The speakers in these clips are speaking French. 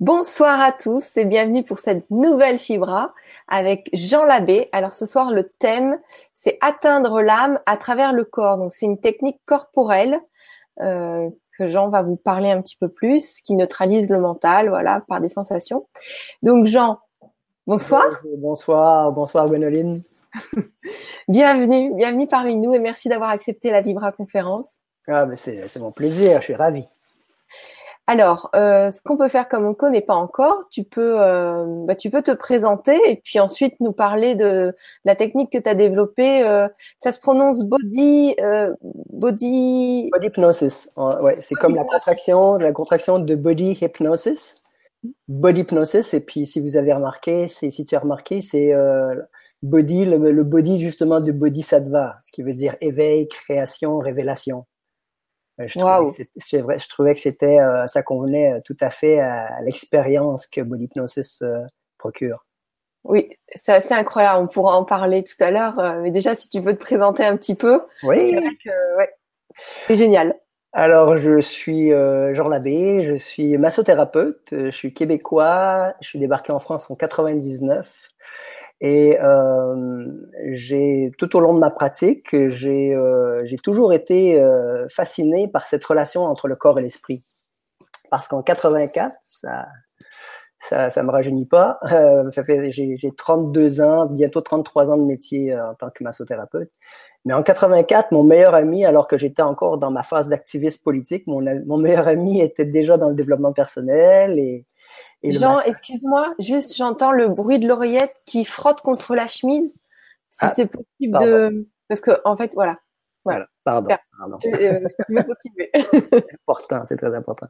Bonsoir à tous et bienvenue pour cette nouvelle Fibra avec Jean Labbé. Alors ce soir le thème c'est atteindre l'âme à travers le corps. Donc c'est une technique corporelle euh, que Jean va vous parler un petit peu plus, qui neutralise le mental, voilà, par des sensations. Donc Jean, bonsoir. Bonsoir, bonsoir Gwenoline. bienvenue, bienvenue parmi nous et merci d'avoir accepté la Vibra conférence. Ah mais c'est mon plaisir, je suis ravi. Alors, euh, ce qu'on peut faire comme on ne connaît pas encore, tu peux, euh, bah, tu peux te présenter et puis ensuite nous parler de la technique que tu as développée. Euh, ça se prononce body, body. Body hypnosis. Ouais, c'est comme la contraction, la contraction de body hypnosis. Body hypnosis. Et puis, si vous avez remarqué, c'est si tu as remarqué, c'est body, le, le, body justement de bodhisattva, qui veut dire éveil, création, révélation. Je, trouvais que je trouvais que c'était, euh, ça convenait euh, tout à fait à, l'expérience que Body Hypnosis euh, procure. Oui, c'est assez incroyable. On pourra en parler tout à l'heure. mais déjà, si tu peux te présenter un petit peu. Oui. C'est vrai que, ouais, c'est génial. Alors, je suis Jean Labbé, je suis massothérapeute, je suis québécois, je suis débarqué en France en 99. Et euh, j'ai tout au long de ma pratique, j'ai euh, j'ai toujours été euh, fasciné par cette relation entre le corps et l'esprit. Parce qu'en 84, ça ça ça me rajeunit pas. Euh, ça fait j'ai 32 ans, bientôt 33 ans de métier euh, en tant que massothérapeute. Mais en 84, mon meilleur ami, alors que j'étais encore dans ma phase d'activiste politique, mon, mon meilleur ami était déjà dans le développement personnel et Jean, excuse-moi, juste j'entends le bruit de l'oreillette qui frotte contre la chemise. Si ah, c'est possible de. Parce que, en fait, voilà. Voilà, pardon. pardon. Euh, continuer. c'est important, c'est très important.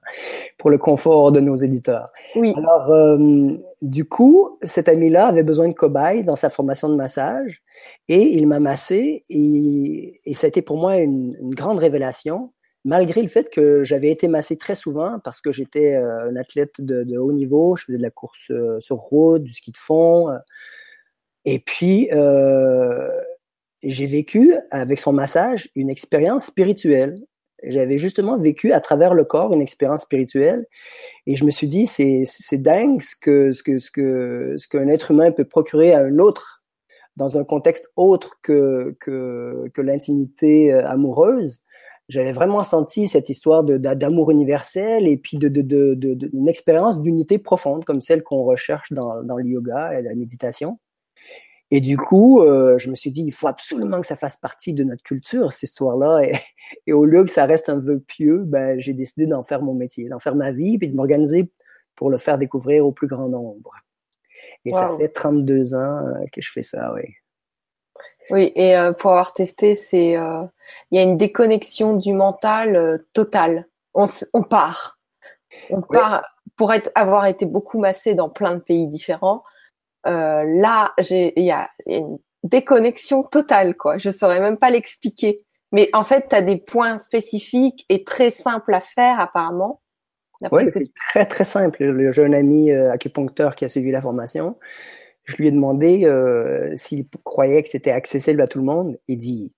Pour le confort de nos éditeurs. Oui. Alors, euh, du coup, cet ami-là avait besoin de cobaye dans sa formation de massage et il m'a massé et, et ça a été pour moi une, une grande révélation malgré le fait que j'avais été massé très souvent parce que j'étais euh, un athlète de, haut niveau, je faisais de la course euh, sur route, du ski de fond. Euh. et puis, j'ai vécu avec son massage une expérience spirituelle. J'avais justement vécu à travers le corps une expérience spirituelle. Et je me suis dit, c'est, dingue ce que, ce que, ce que, ce qu'un être humain peut procurer à un autre dans un contexte autre que, que l'intimité amoureuse j'avais vraiment senti cette histoire d'amour universel et puis de, de, de, de une expérience d'unité profonde comme celle qu'on recherche dans, dans, le yoga et la méditation. Et du coup, euh, je me suis dit, il faut absolument que ça fasse partie de notre culture, cette histoire-là. Et, et, au lieu que ça reste un vœu pieux, ben, j'ai décidé d'en faire mon métier, d'en faire ma vie, puis de m'organiser pour le faire découvrir au plus grand nombre. Et ça fait 32 ans euh, que je fais ça, oui. Oui, et euh, pour avoir testé, c'est euh, il y a une déconnexion du mental euh, totale. On, on part, on part pour être avoir été beaucoup massé dans plein de pays différents. là, j'ai il y a, une déconnexion totale quoi. Je saurais même pas l'expliquer. Mais en fait, tu as des points spécifiques et très simples à faire apparemment. Oui, c'est très très simple. Le jeune ami acupuncteur qui a suivi la formation, je lui ai demandé euh, s'il croyait que c'était accessible à tout le monde. Il dit,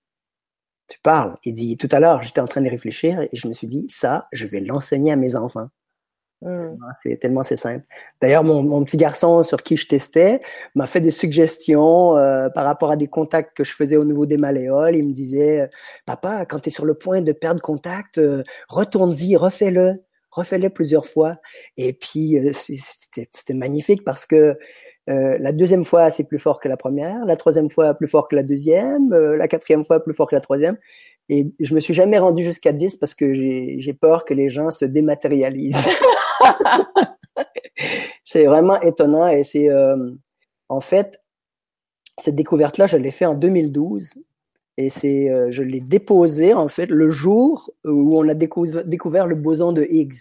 tu parles. Il dit, tout à l'heure, j'étais en train de réfléchir et je me suis dit, ça, je vais l'enseigner à mes enfants. Hmm. C'est tellement c'est simple. D'ailleurs, mon, mon, petit garçon sur qui je testais m'a fait des suggestions euh, par rapport à des contacts que je faisais au niveau des malléoles. Il me disait, papa, quand tu es sur le point de perdre contact, euh, retourne-y, refais-le, refais-le plusieurs fois. Et puis, euh, c'était magnifique parce que euh, la deuxième fois, c'est plus fort que la première. La troisième fois, plus fort que la deuxième. Euh, la quatrième fois, plus fort que la troisième. Et je me suis jamais rendu jusqu'à 10 parce que j'ai peur que les gens se dématérialisent. c'est vraiment étonnant et c'est euh, en fait cette découverte-là, je l'ai fait en 2012 et c'est je l'ai déposé en fait le jour où on a découvert le boson de Higgs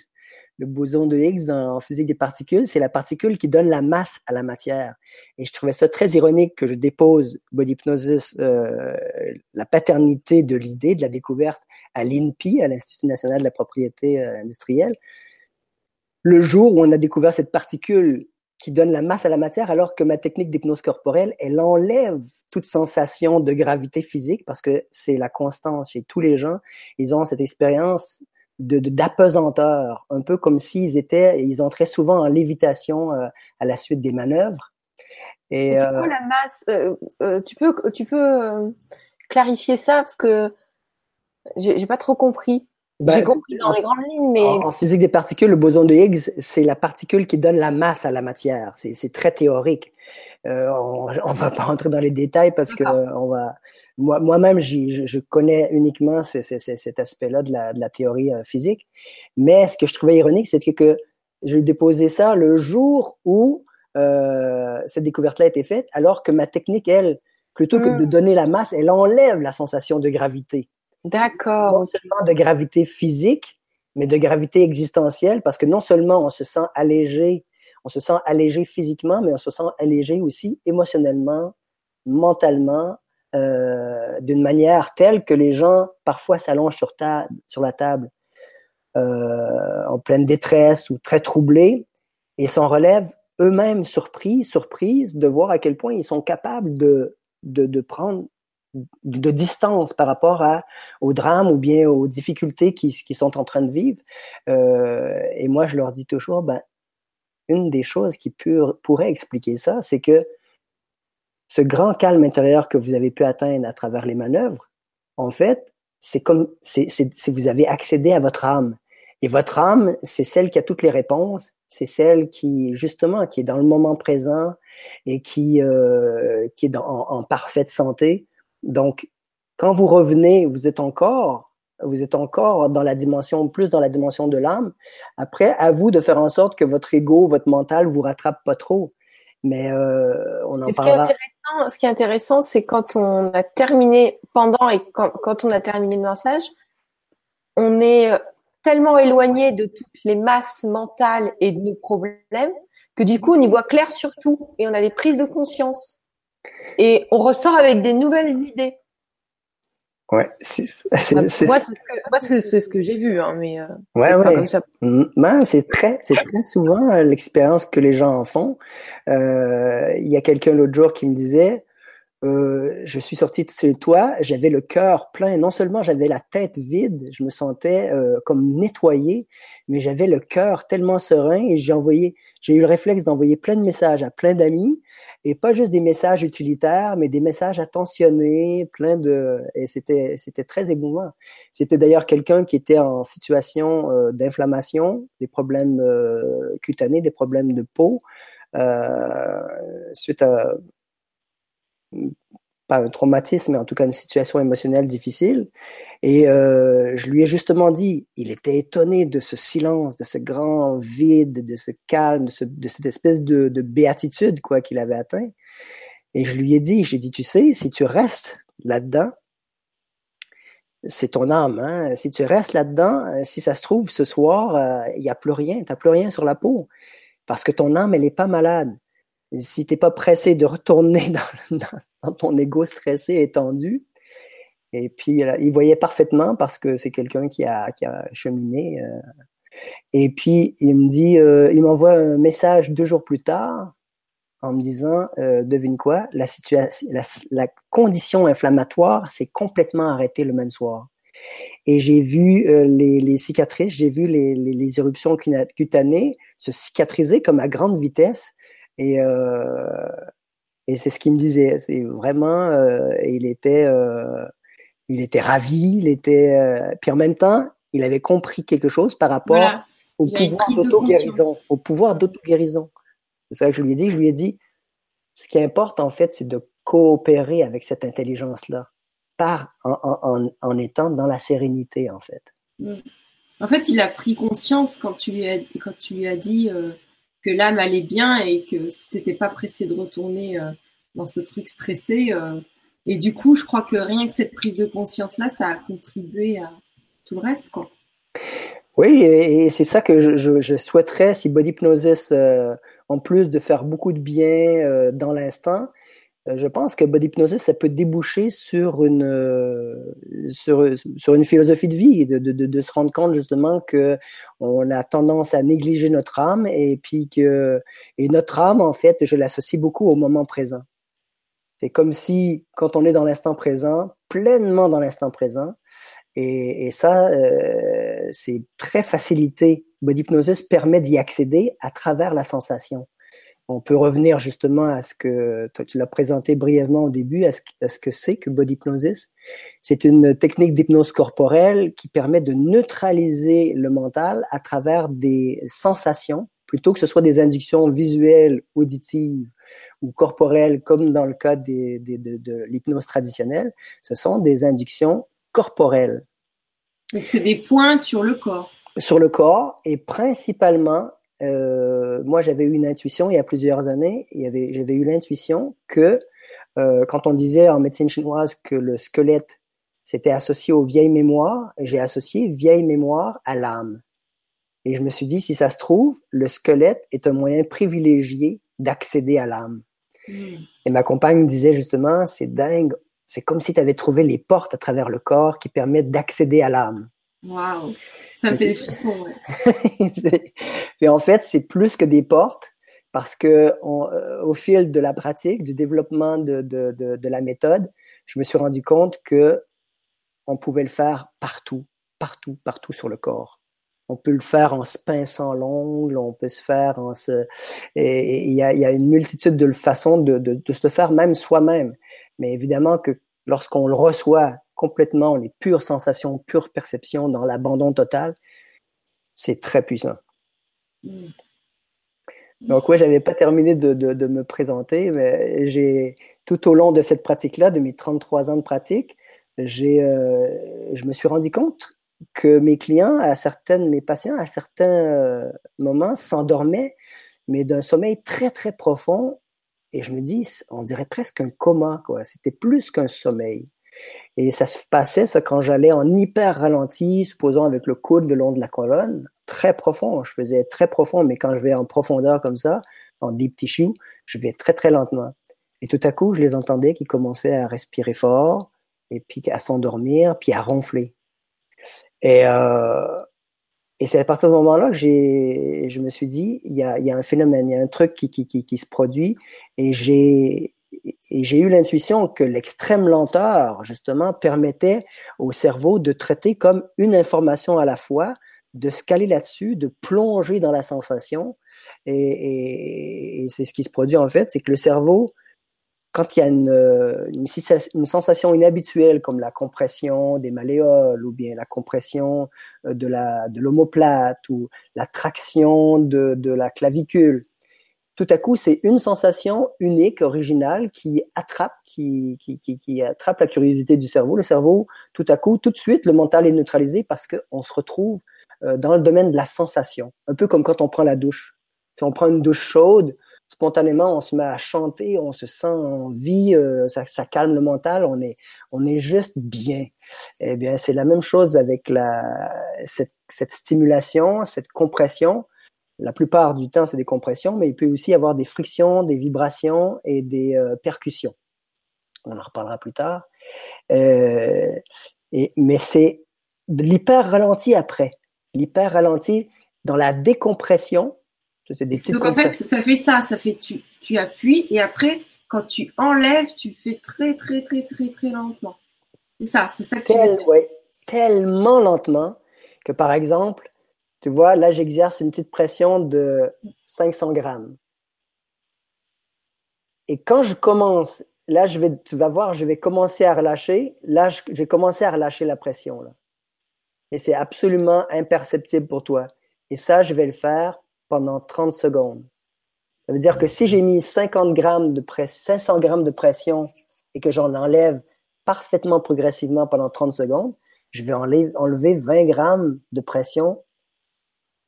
le boson de Higgs en physique des particules, c'est la particule qui donne la masse à la matière. Et je trouvais ça très ironique que je dépose Body Hypnosis, euh, la paternité de l'idée, de la découverte à l'INPI, à l'Institut national de la propriété euh, industrielle, le jour où on a découvert cette particule qui donne la masse à la matière, alors que ma technique d'hypnose corporelle, elle enlève toute sensation de gravité physique, parce que c'est la constance chez tous les gens. Ils ont cette expérience de d'apesanteur, un peu comme s'ils étaient, ils entraient souvent en lévitation euh, à la suite des manœuvres. Et, c'est quoi la masse Tu peux, tu peux clarifier ça? Parce que j'ai pas trop compris. Ben, j'ai compris dans les grandes lignes, mais en, physique des particules, le boson de Higgs, c'est la particule qui donne la masse à la matière. C'est très théorique. Euh, on, on va pas rentrer dans les détails parce que on va. Moi, moi-même, je, je connais uniquement cet aspect-là de la, de la, théorie euh, physique. Mais ce que je trouvais ironique, c'est que, que j'ai déposé ça le jour où euh, cette découverte-là a été faite, alors que ma technique, elle, plutôt que de hmm. donner la masse, elle enlève la sensation de gravité. D'accord. Non seulement de gravité physique, mais de gravité existentielle, parce que non seulement on se sent allégé, on se sent allégé physiquement, mais on se sent allégé aussi émotionnellement, mentalement, euh, d'une manière telle que les gens parfois s'allongent sur, la table euh, en pleine détresse ou très troublés et s'en relèvent eux-mêmes surpris, surprises de voir à quel point ils sont capables de, de, prendre de distance par rapport au drame ou bien aux difficultés qu'ils qui sont en train de vivre. Euh, et moi, je leur dis toujours, ben, une des choses qui pourrait expliquer ça, c'est que ce grand calme intérieur que vous avez pu atteindre à travers les manœuvres, en fait, c'est comme si vous avez accédé à votre âme. Et votre âme, c'est celle qui a toutes les réponses, c'est celle qui, justement, qui est dans le moment présent et qui, euh, qui est en, parfaite santé. Donc, quand vous revenez, vous êtes encore, vous êtes encore dans la dimension, plus dans la dimension de l'âme. Après, à vous de faire en sorte que votre ego, votre mental vous rattrape pas trop. Mais euh, on en parlera. Ce qui est intéressant, c'est quand on a terminé, pendant et quand, quand on a terminé le message, on est euh, tellement éloigné de toutes les masses mentales et de nos problèmes que du coup, on y voit clair sur tout et on a des prises de conscience. Et on ressort avec des nouvelles idées. Ouais, c'est, moi, c'est ce que, j'ai vu, hein, mais euh, ouais, ouais. Pas comme ça. Ben, c'est très, c'est très souvent euh, l'expérience que les gens en font. Euh, il y a quelqu'un l'autre jour qui me disait, euh, je suis sorti de chez toi, j'avais le cœur plein. Non seulement j'avais la tête vide, je me sentais euh, comme nettoyé, mais j'avais le cœur tellement serein et j'ai envoyé, j'ai eu le réflexe d'envoyer plein de messages à plein d'amis et pas juste des messages utilitaires, mais des messages attentionnés, plein de, et c'était, c'était très émouvant. C'était d'ailleurs quelqu'un qui était en situation euh, d'inflammation, des problèmes euh, cutanés, des problèmes de peau, euh, suite à, pas un traumatisme, mais en tout cas une situation émotionnelle difficile. Et euh, je lui ai justement dit, il était étonné de ce silence, de ce grand vide, de ce calme, de, cette espèce de, béatitude quoi qu'il avait atteint. Et je lui ai dit, j'ai dit, tu sais, si tu restes là-dedans, c'est ton âme. Hein? Si tu restes là-dedans, si ça se trouve, ce soir, euh, il n'y a plus rien, tu n'as plus rien sur la peau. Parce que ton âme, elle n'est pas malade. Si tu n'es pas pressé de retourner dans, ton ego stressé et tendu, et puis, il voyait parfaitement parce que c'est quelqu'un qui a, qui a cheminé. Euh. et puis, il me dit, euh, il m'envoie un message deux jours plus tard en me disant, euh, devine quoi, la, situation, la, condition inflammatoire s'est complètement arrêtée le même soir. Et j'ai vu les, les, cicatrices, j'ai vu les, les, éruptions cutanées se cicatriser comme à grande vitesse. Et, et c'est ce qu'il me disait. C'est vraiment, il était il était ravi, il était. Euh, puis en même temps, il avait compris quelque chose par rapport au, pouvoir d'auto-guérison, au pouvoir d'auto-guérison. C'est ça que je lui ai dit. Je lui ai dit, ce qui importe en fait, c'est de coopérer avec cette intelligence-là, par en, en, étant dans la sérénité en fait. Mm. En fait, il a pris conscience quand tu lui as, quand tu lui as dit euh, que l'âme allait bien et que si tu n'étais pas pressé de retourner euh, dans ce truc stressé, et du coup, je crois que rien que cette prise de conscience-là, ça a contribué à tout le reste. Quoi. Oui, et c'est ça que je, souhaiterais si Body Hypnosis, euh, en plus de faire beaucoup de bien euh, dans l'instant, euh, je pense que Body Hypnosis, ça peut déboucher sur une, sur, une philosophie de vie, de, de, se rendre compte justement que on a tendance à négliger notre âme et puis que et notre âme, en fait, je l'associe beaucoup au moment présent. C'est comme si, quand on est dans l'instant présent, pleinement dans l'instant présent, Et, ça, euh, c'est très facilité. Body hypnosis permet d'y accéder à travers la sensation. On peut revenir justement à ce que toi, tu l'as présenté brièvement au début, à ce, que c'est que body hypnosis. C'est une technique d'hypnose corporelle qui permet de neutraliser le mental à travers des sensations, plutôt que ce soit des inductions visuelles, auditives ou corporelles, comme dans le cas de, de l'hypnose traditionnelle. Ce sont des inductions corporelles. Donc c'est des points sur le corps. Sur le corps et principalement euh, moi, j'avais eu une intuition il y a plusieurs années. J'avais eu l'intuition que euh, quand on disait en médecine chinoise que le squelette c'était associé aux vieilles mémoires, j'ai associé vieille mémoire à l'âme. Et je me suis dit, si ça se trouve, le squelette est un moyen privilégié d'accéder à l'âme. Hmm. Et ma compagne disait justement, c'est dingue, c'est comme si tu avais trouvé les portes à travers le corps qui permettent d'accéder à l'âme. Waouh ça me fait des frissons. Mais en fait, c'est plus que des portes parce que euh, au fil de la pratique, du développement de, de, de, la méthode, je me suis rendu compte que on pouvait le faire partout, partout, partout sur le corps. On peut le faire en se pinçant l'ongle, on peut se faire en se... Et il y a, y a, une multitude de façons de, de, de se le faire même soi-même. Mais évidemment que lorsqu'on le reçoit complètement les pures sensations, pure perception, dans l'abandon total, c'est très puissant. Mm. Donc, oui, j'avais pas terminé de, de, me présenter, mais j'ai tout au long de cette pratique-là, de mes 33 ans de pratique, j'ai, euh, je me suis rendu compte que mes clients, à certaines, mes patients, à certains euh, moments, s'endormaient, mais d'un sommeil très, très profond. Et je me dis, on dirait presque un coma, quoi. C'était plus qu'un sommeil. Et ça se passait, ça, quand j'allais en hyper ralenti, supposons avec le coude le long de la colonne, très profond. Je faisais très profond, mais quand je vais en profondeur comme ça, en deep tissue, je vais très, très lentement. Et tout à coup, je les entendais qui commençaient à respirer fort, et puis à s'endormir, puis à ronfler. Et, euh, et c'est à partir de ce moment-là que j'ai, je me suis dit, il y a, y a un phénomène, il y a un truc qui, qui, qui, qui se produit, et j'ai, et j'ai eu l'intuition que l'extrême lenteur, justement, permettait au cerveau de traiter comme une information à la fois, de se caler là-dessus, de plonger dans la sensation. Et, c'est ce qui se produit en fait, c'est que le cerveau, quand il y a une, sensation inhabituelle comme la compression des malléoles ou bien la compression de la de l'omoplate ou la traction de la clavicule, tout à coup, c'est une sensation unique, originale, qui attrape, qui, qui, qui, attrape la curiosité du cerveau. Le cerveau, tout à coup, tout de suite, le mental est neutralisé parce qu'on se retrouve euh, dans le domaine de la sensation. Un peu comme quand on prend la douche. Si on prend une douche chaude, spontanément, on se met à chanter, on se sent en vie, euh, ça, ça, calme le mental, on est, on est juste bien. Eh bien, c'est la même chose avec la, cette, cette stimulation, cette compression la plupart du temps, c'est des compressions, mais il peut aussi y avoir des frictions, des vibrations et des euh, percussions. On en reparlera plus tard. Euh, et, mais c'est de l'hyper ralenti après. L'hyper ralenti dans la décompression. Des Donc en fait, ça fait ça, ça fait tu, tu appuies et après, quand tu enlèves, tu fais très très très très très lentement. C'est ça, c'est ça que tu veux Tellement lentement que par exemple, tu vois, là, j'exerce une petite pression de 500 grammes. Et quand je commence, là, tu vas voir, je vais commencer à relâcher. Là, j'ai commencé à relâcher la pression. Là. Et c'est absolument imperceptible pour toi. Et ça, je vais le faire pendant 30 secondes. Ça veut dire que si j'ai mis 50 grammes de pression, 500 grammes de pression et que j'en enlève parfaitement progressivement pendant 30 secondes, je vais enlever 20 grammes de pression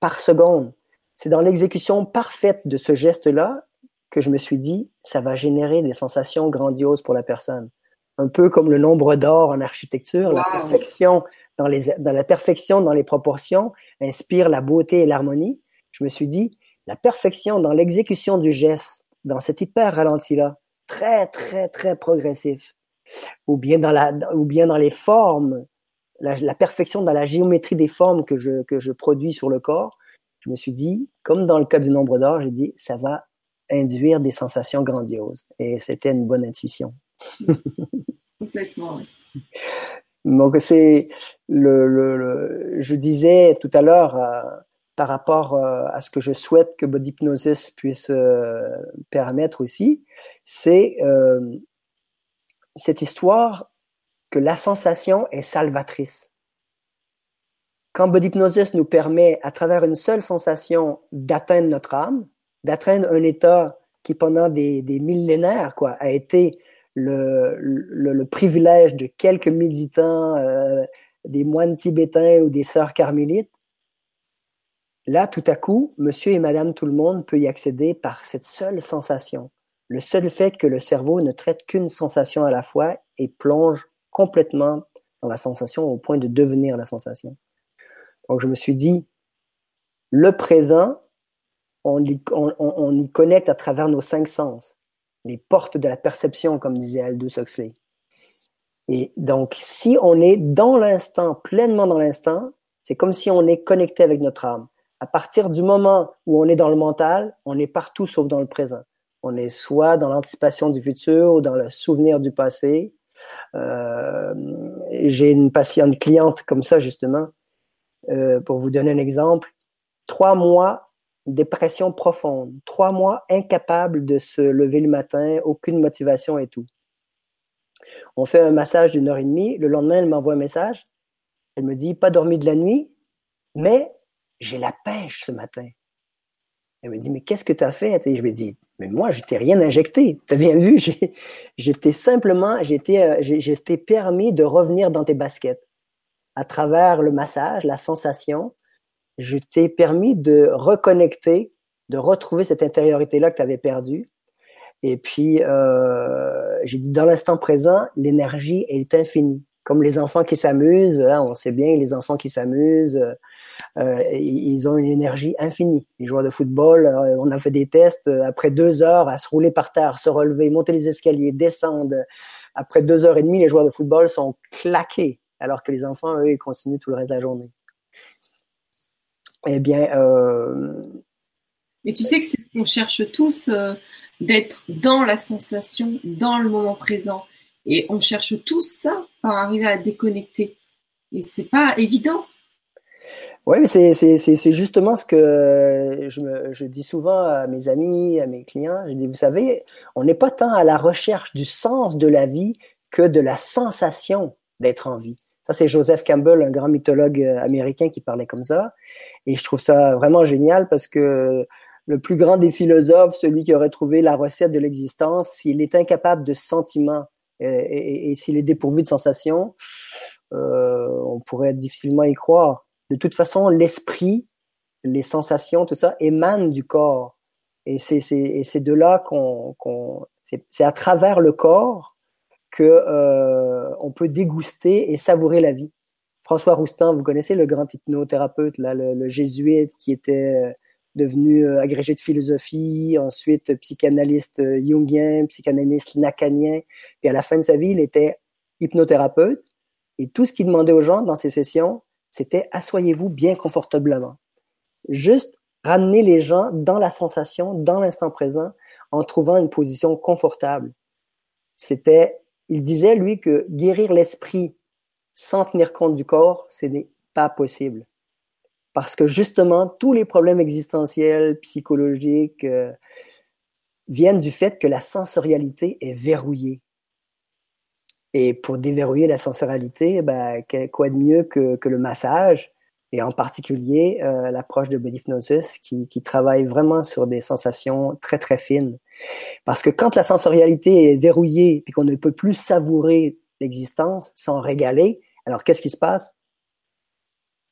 par seconde. C'est dans l'exécution parfaite de ce geste-là que je me suis dit, ça va générer des sensations grandioses pour la personne. Un peu comme le nombre d'or en architecture, la perfection dans, les, dans la perfection dans les proportions inspire la beauté et l'harmonie. Je me suis dit, la perfection dans l'exécution du geste, dans cet hyper ralenti-là, très, très, très progressif, ou bien dans, la, ou bien dans les formes, la, perfection dans la géométrie des formes que je, que je produis sur le corps, je me suis dit, comme dans le cas du nombre d'or, j'ai dit, ça va induire des sensations grandioses. Et c'était une bonne intuition. Complètement, oui. Donc c'est le, le, je disais tout à l'heure euh, par rapport euh, à ce que je souhaite que Body Hypnosis puisse euh, permettre aussi, c'est cette histoire que la sensation est salvatrice. Quand Body Hypnosis nous permet, à travers une seule sensation, d'atteindre notre âme, d'atteindre un état qui pendant des, millénaires quoi, a été le, le, privilège de quelques méditants, euh, des moines tibétains ou des sœurs carmélites, là, tout à coup, monsieur et madame tout le monde peut y accéder par cette seule sensation. Le seul fait que le cerveau ne traite qu'une sensation à la fois et plonge complètement dans la sensation au point de devenir la sensation. Donc je me suis dit, le présent, on on y connecte à travers nos cinq sens les portes de la perception, comme disait Aldous Huxley. Et donc, si on est dans l'instant, pleinement dans l'instant, c'est comme si on est connecté avec notre âme. À partir du moment où on est dans le mental, on est partout sauf dans le présent. On est soit dans l'anticipation du futur ou dans le souvenir du passé. Euh, J'ai une patiente cliente comme ça, justement. Euh, pour vous donner un exemple, trois mois dépression profonde, trois mois incapable de se lever le matin, aucune motivation et tout. On fait un massage d'une heure et demie. Le lendemain, elle m'envoie un message. Elle me dit pas dormi de la nuit, mais j'ai la pêche ce matin. Elle me dit mais qu'est-ce que tu as fait? Et je lui dis mais moi je t'ai rien injecté. Tu as bien vu, j'étais simplement euh, j'étais permis de revenir dans tes baskets à travers le massage, la sensation je t'ai permis de reconnecter, de retrouver cette intériorité-là que tu avais perdue. Et puis, euh, j'ai dit, dans l'instant présent, l'énergie est infinie. Comme les enfants qui s'amusent, hein, on sait bien, les enfants qui s'amusent, euh, ils ont une énergie infinie. Les joueurs de football, euh, on a fait des tests, après deux heures, à se rouler par terre, se relever, monter les escaliers, descendre. Après deux heures et demie, les joueurs de football sont claqués, alors que les enfants, eux, ils continuent tout le reste de la journée. Eh bien. Euh... Mais tu sais que c'est ce qu'on cherche tous, euh, d'être dans la sensation, dans le moment présent. Et on cherche tous ça pour arriver à déconnecter. Et c'est pas évident. Oui, mais c'est justement ce que je, me, je, dis souvent à mes amis, à mes clients. Je dis, vous savez, on n'est pas tant à la recherche du sens de la vie que de la sensation d'être en vie. Ça, c'est Joseph Campbell, un grand mythologue euh, américain qui parlait comme ça. Et je trouve ça vraiment génial parce que le plus grand des philosophes, celui qui aurait trouvé la recette de l'existence, s'il est incapable de sentiments et, s'il est dépourvu de sensations, euh, on pourrait difficilement y croire. De toute façon, l'esprit, les sensations, tout ça émane du corps. Et c'est de là qu'on, c'est à travers le corps que euh, on peut déguster et savourer la vie. François Roustin, vous connaissez le grand hypnothérapeute, là, le, jésuite qui était euh, devenu euh, agrégé de philosophie, ensuite psychanalyste jungien, psychanalyste lacanien, et à la fin de sa vie, il était hypnothérapeute. Et tout ce qu'il demandait aux gens dans ses sessions, c'était assoyez-vous bien confortablement. Juste ramener les gens dans la sensation, dans l'instant présent, en trouvant une position confortable. C'était il disait, lui, que guérir l'esprit sans tenir compte du corps, ce n'est pas possible. Parce que justement, tous les problèmes existentiels, psychologiques, euh, viennent du fait que la sensorialité est verrouillée. Et pour déverrouiller la sensorialité, ben, quoi de mieux que, que le massage et en particulier euh, l'approche de body hypnosis qui, qui, travaille vraiment sur des sensations très très fines. Parce que quand la sensorialité est verrouillée puis qu'on ne peut plus savourer l'existence sans régaler, alors qu'est-ce qui se passe?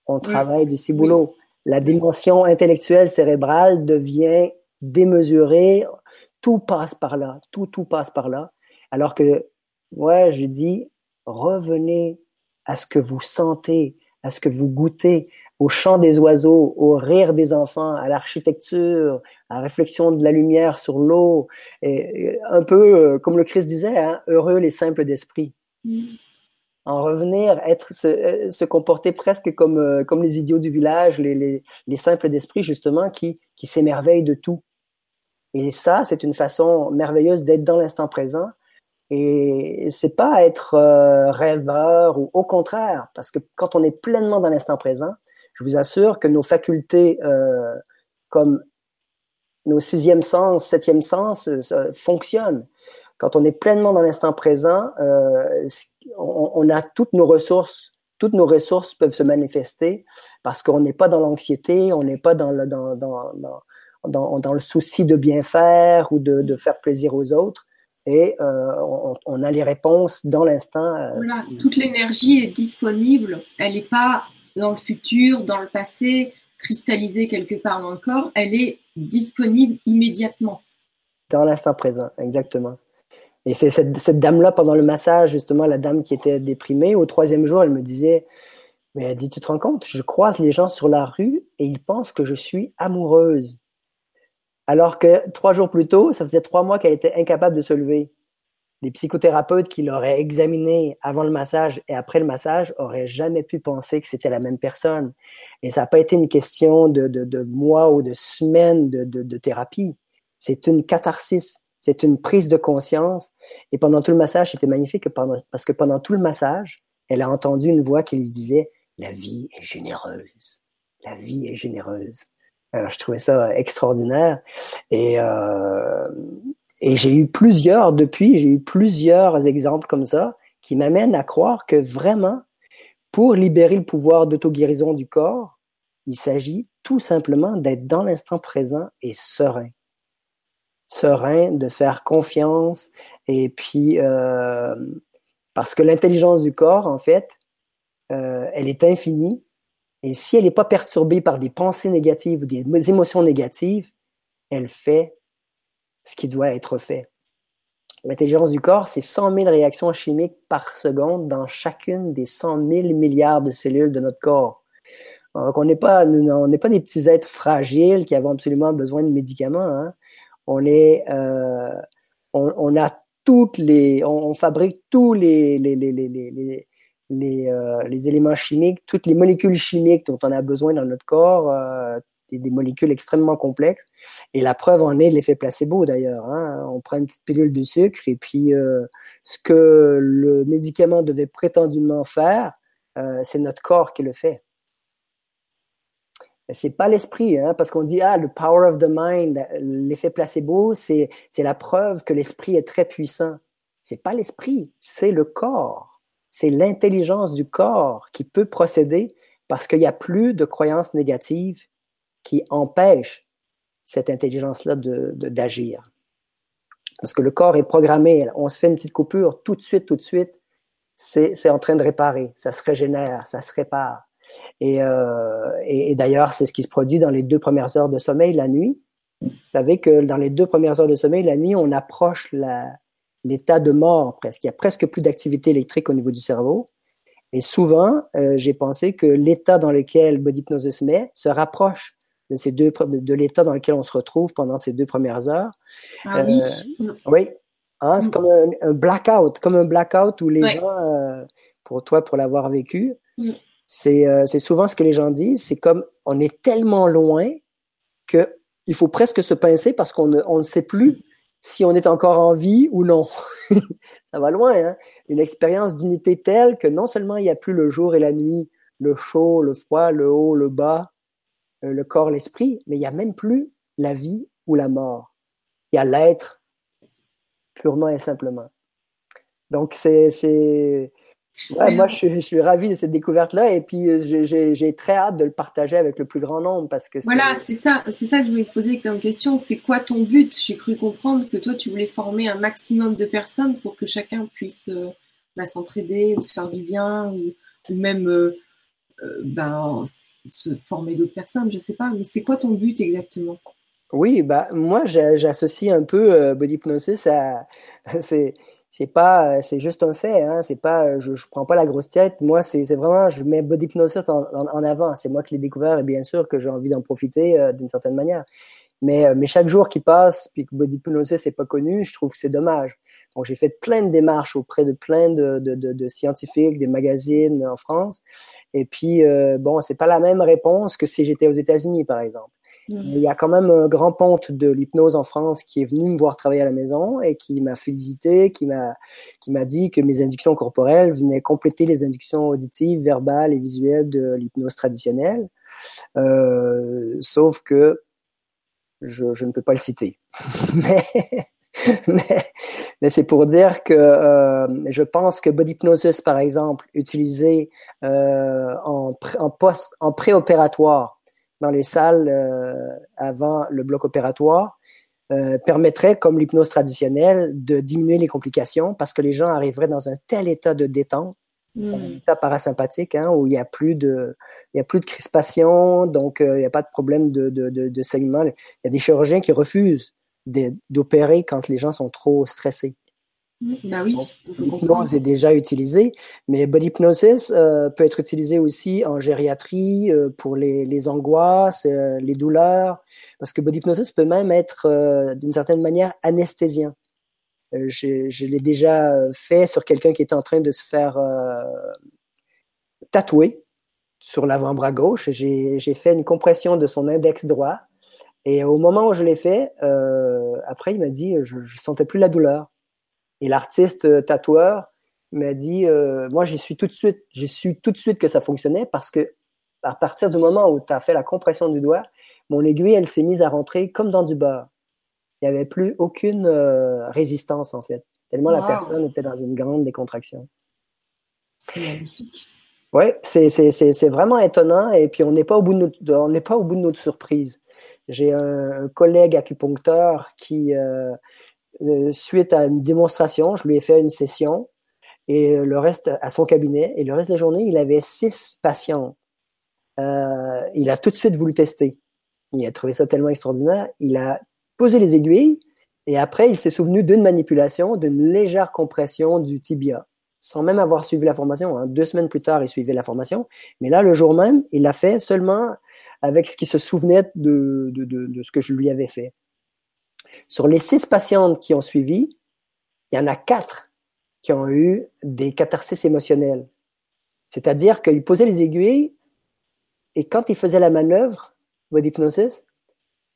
On travaille du ciboulot. La dimension intellectuelle cérébrale devient démesurée. Tout passe par là. Tout tout passe par là. Alors que ouais, je dis revenez à ce que vous sentez à ce que vous goûtez au chant des oiseaux, au rire des enfants, à l'architecture, à la réflexion de la lumière sur l'eau, et, un peu euh, comme le Christ disait, hein, heureux les simples d'esprit. Mm. En revenir, être, se, euh, se, comporter presque comme, euh, comme les idiots du village, les, les, les simples d'esprit justement, qui, qui s'émerveillent de tout. Et ça, c'est une façon merveilleuse d'être dans l'instant présent, Et c'est pas être euh, rêveur ou au contraire, parce que quand on est pleinement dans l'instant présent, je vous assure que nos facultés euh, comme nos sixième sens, septième sens euh, fonctionnent. Quand on est pleinement dans l'instant présent, euh, on, on, a toutes nos ressources, toutes nos ressources peuvent se manifester parce qu'on n'est pas dans l'anxiété, on n'est pas dans le, dans, dans, dans, dans, le souci de bien faire ou de, de faire plaisir aux autres et euh, on, on, a les réponses dans l'instant. Euh, voilà, toute l'énergie est disponible, elle n'est pas dans le futur, dans le passé, cristallisée quelque part dans le corps, elle est disponible immédiatement. Dans l'instant présent, exactement. Et c'est cette, cette dame-là, pendant le massage, justement, la dame qui était déprimée, au troisième jour, elle me disait, mais elle dit, tu te rends compte, je croise les gens sur la rue et ils pensent que je suis amoureuse. Alors que trois jours plus tôt, ça faisait trois mois qu'elle était incapable de se lever. Les psychothérapeutes qui l'auraient examinée avant le massage et après le massage auraient jamais pu penser que c'était la même personne. Et ça n'a pas été une question de, de, mois ou de semaines de, de thérapie. C'est une catharsis, c'est une prise de conscience. Et pendant tout le massage, c'était magnifique parce que pendant tout le massage, elle a entendu une voix qui lui disait, la vie est généreuse. La vie est généreuse. Alors, je trouvais ça extraordinaire. Et, euh, et j'ai eu plusieurs, depuis, j'ai eu plusieurs exemples comme ça qui m'amènent à croire que vraiment, pour libérer le pouvoir d'auto-guérison du corps, il s'agit tout simplement d'être dans l'instant présent et serein. Serein, de faire confiance, et puis, euh, parce que l'intelligence du corps, en fait, euh, elle est infinie, et si elle n'est pas perturbée par des pensées négatives ou des émotions négatives, elle fait ce qui doit être fait. L'intelligence du corps, c'est 100 000 réactions chimiques par seconde dans chacune des 100 000 milliards de cellules de notre corps. Donc, on n'est pas, pas des petits êtres fragiles qui avons absolument besoin de médicaments. Hein. On est, euh, on, a toutes les, on, on fabrique tous les, les, les, les les, euh, les, éléments chimiques, toutes les molécules chimiques dont on a besoin dans notre corps, euh, des, des, molécules extrêmement complexes. Et la preuve en est l'effet placebo d'ailleurs. Hein. On prend une petite pilule de sucre et puis euh, ce que le médicament devait prétendument faire, c'est notre corps qui le fait. C'est pas l'esprit, hein, parce qu'on dit ah le power of the mind, l'effet placebo, c'est c'est la preuve que l'esprit est très puissant. C'est pas l'esprit, c'est le corps c'est l'intelligence du corps qui peut procéder parce qu'il n'y a plus de croyances négatives qui empêchent cette intelligence-là d'agir. Parce que le corps est programmé, on se fait une petite coupure, tout de suite, tout de suite, c'est en train de réparer, ça se régénère, ça se répare. Euh, et, et d'ailleurs, c'est ce qui se produit dans les deux premières heures de sommeil la nuit. Vous savez que dans les deux premières heures de sommeil la nuit, on approche la, l'état de mort presque. Il y a presque plus d'activité électrique au niveau du cerveau. Et souvent, euh, j'ai pensé que l'état dans lequel Body Hypnosis met se rapproche de ces deux de l'état dans lequel on se retrouve pendant ces deux premières heures. Ah oui. Euh, oui. Hein, c'est mm. comme un, blackout, comme un blackout où les gens, euh, pour toi, pour l'avoir vécu, mm. c'est c'est souvent ce que les gens disent. C'est comme on est tellement loin que il faut presque se pincer parce qu'on ne, on ne sait plus si on est encore en vie ou non. ça va loin, hein? Une expérience d'unité telle que non seulement il n'y a plus le jour et la nuit, le chaud, le froid, le haut, le bas, euh, le corps, l'esprit, mais il n'y a même plus la vie ou la mort. Il y a l'être purement et simplement. Donc c'est Ouais, moi, je, je, suis ravi de cette découverte-là et puis euh, j'ai très hâte de le partager avec le plus grand nombre parce que voilà, c'est ça, c'est ça que je voulais te poser comme question. C'est quoi ton but? J'ai cru comprendre que toi, tu voulais former un maximum de personnes pour que chacun puisse euh, bah, s'entraider ou se faire du bien ou, ou même euh, euh bah, se former d'autres personnes. Je sais pas, mais c'est quoi ton but exactement? Oui, bah moi, j'associe un peu euh, body hypnosis à c'est c'est pas euh, c'est juste un fait hein. C'est pas euh, je, je prends pas la grosse tête. Moi c'est vraiment je mets body hypnosis en, en, avant. C'est moi qui l'ai découvert et bien sûr que j'ai envie d'en profiter euh, d'une certaine manière. Mais euh, mais chaque jour qui passe puis que body hypnosis c'est pas connu je trouve que c'est dommage. Donc j'ai fait plein de démarches auprès de plein de, de, de, de scientifiques des magazines en France. Et puis euh, bon c'est pas la même réponse que si j'étais aux États-Unis par exemple. Il y a quand même un grand ponte de l'hypnose en France qui est venu me voir travailler à la maison et qui m'a félicité, qui m'a qui m'a dit que mes inductions corporelles venaient compléter les inductions auditives, verbales et visuelles de l'hypnose traditionnelle. Euh, sauf que je, je, ne peux pas le citer. mais mais, mais c'est pour dire que euh, je pense que body hypnosis, par exemple, utilisé euh, en, en post, en préopératoire dans les salles euh, avant le bloc opératoire euh, permettrait, comme l'hypnose traditionnelle, de diminuer les complications parce que les gens arriveraient dans un tel état de détente, mmh. un état parasympathique, hein, où il n'y a plus de, il y a plus de crispation, donc euh, il n'y a pas de problème de, de, de, de saignement. Il y a des chirurgiens qui refusent d'opérer quand les gens sont trop stressés. Ben oui, L'hypnose est déjà utilisée, mais body hypnosis euh, peut être utilisé aussi en gériatrie euh, pour les, les angoisses, euh, les douleurs, parce que body hypnosis peut même être d'une certaine manière anesthésien. je, je l'ai déjà fait sur quelqu'un qui était en train de se faire tatouer sur l'avant-bras gauche. J'ai fait une compression de son index droit, et au moment où je l'ai fait, après il m'a dit je, je sentais plus la douleur. Et l'artiste euh, tatoueur m'a dit, euh, moi, j'ai su tout de suite, j'ai su tout de suite que ça fonctionnait parce que à partir du moment où tu as fait la compression du doigt, mon aiguille, elle s'est mise à rentrer comme dans du beurre. Il n'y avait plus aucune euh, résistance, en fait. Tellement la personne était dans une grande décontraction. C'est magnifique. Oui, c'est vraiment étonnant. Et puis, on n'est pas, au bout de notre, on n'est pas au bout de notre surprise. J'ai un, collègue acupuncteur qui, euh, suite à une démonstration, je lui ai fait une session et le reste à son cabinet. Et le reste de la journée, il avait six patients. Euh, il a tout de suite voulu tester. Il a trouvé ça tellement extraordinaire. Il a posé les aiguilles et après, il s'est souvenu d'une manipulation, d'une légère compression du tibia, sans même avoir suivi la formation. Hein. Deux semaines plus tard, il suivait la formation. Mais là, le jour même, il l'a fait seulement avec ce qui se souvenait de, de, de, de ce que je lui avais fait. Sur les six patientes qui ont suivi, il y en a quatre qui ont eu des catharsis émotionnels. C'est-à-dire qu'ils posaient les aiguilles et quand ils faisaient la manœuvre body hypnosis,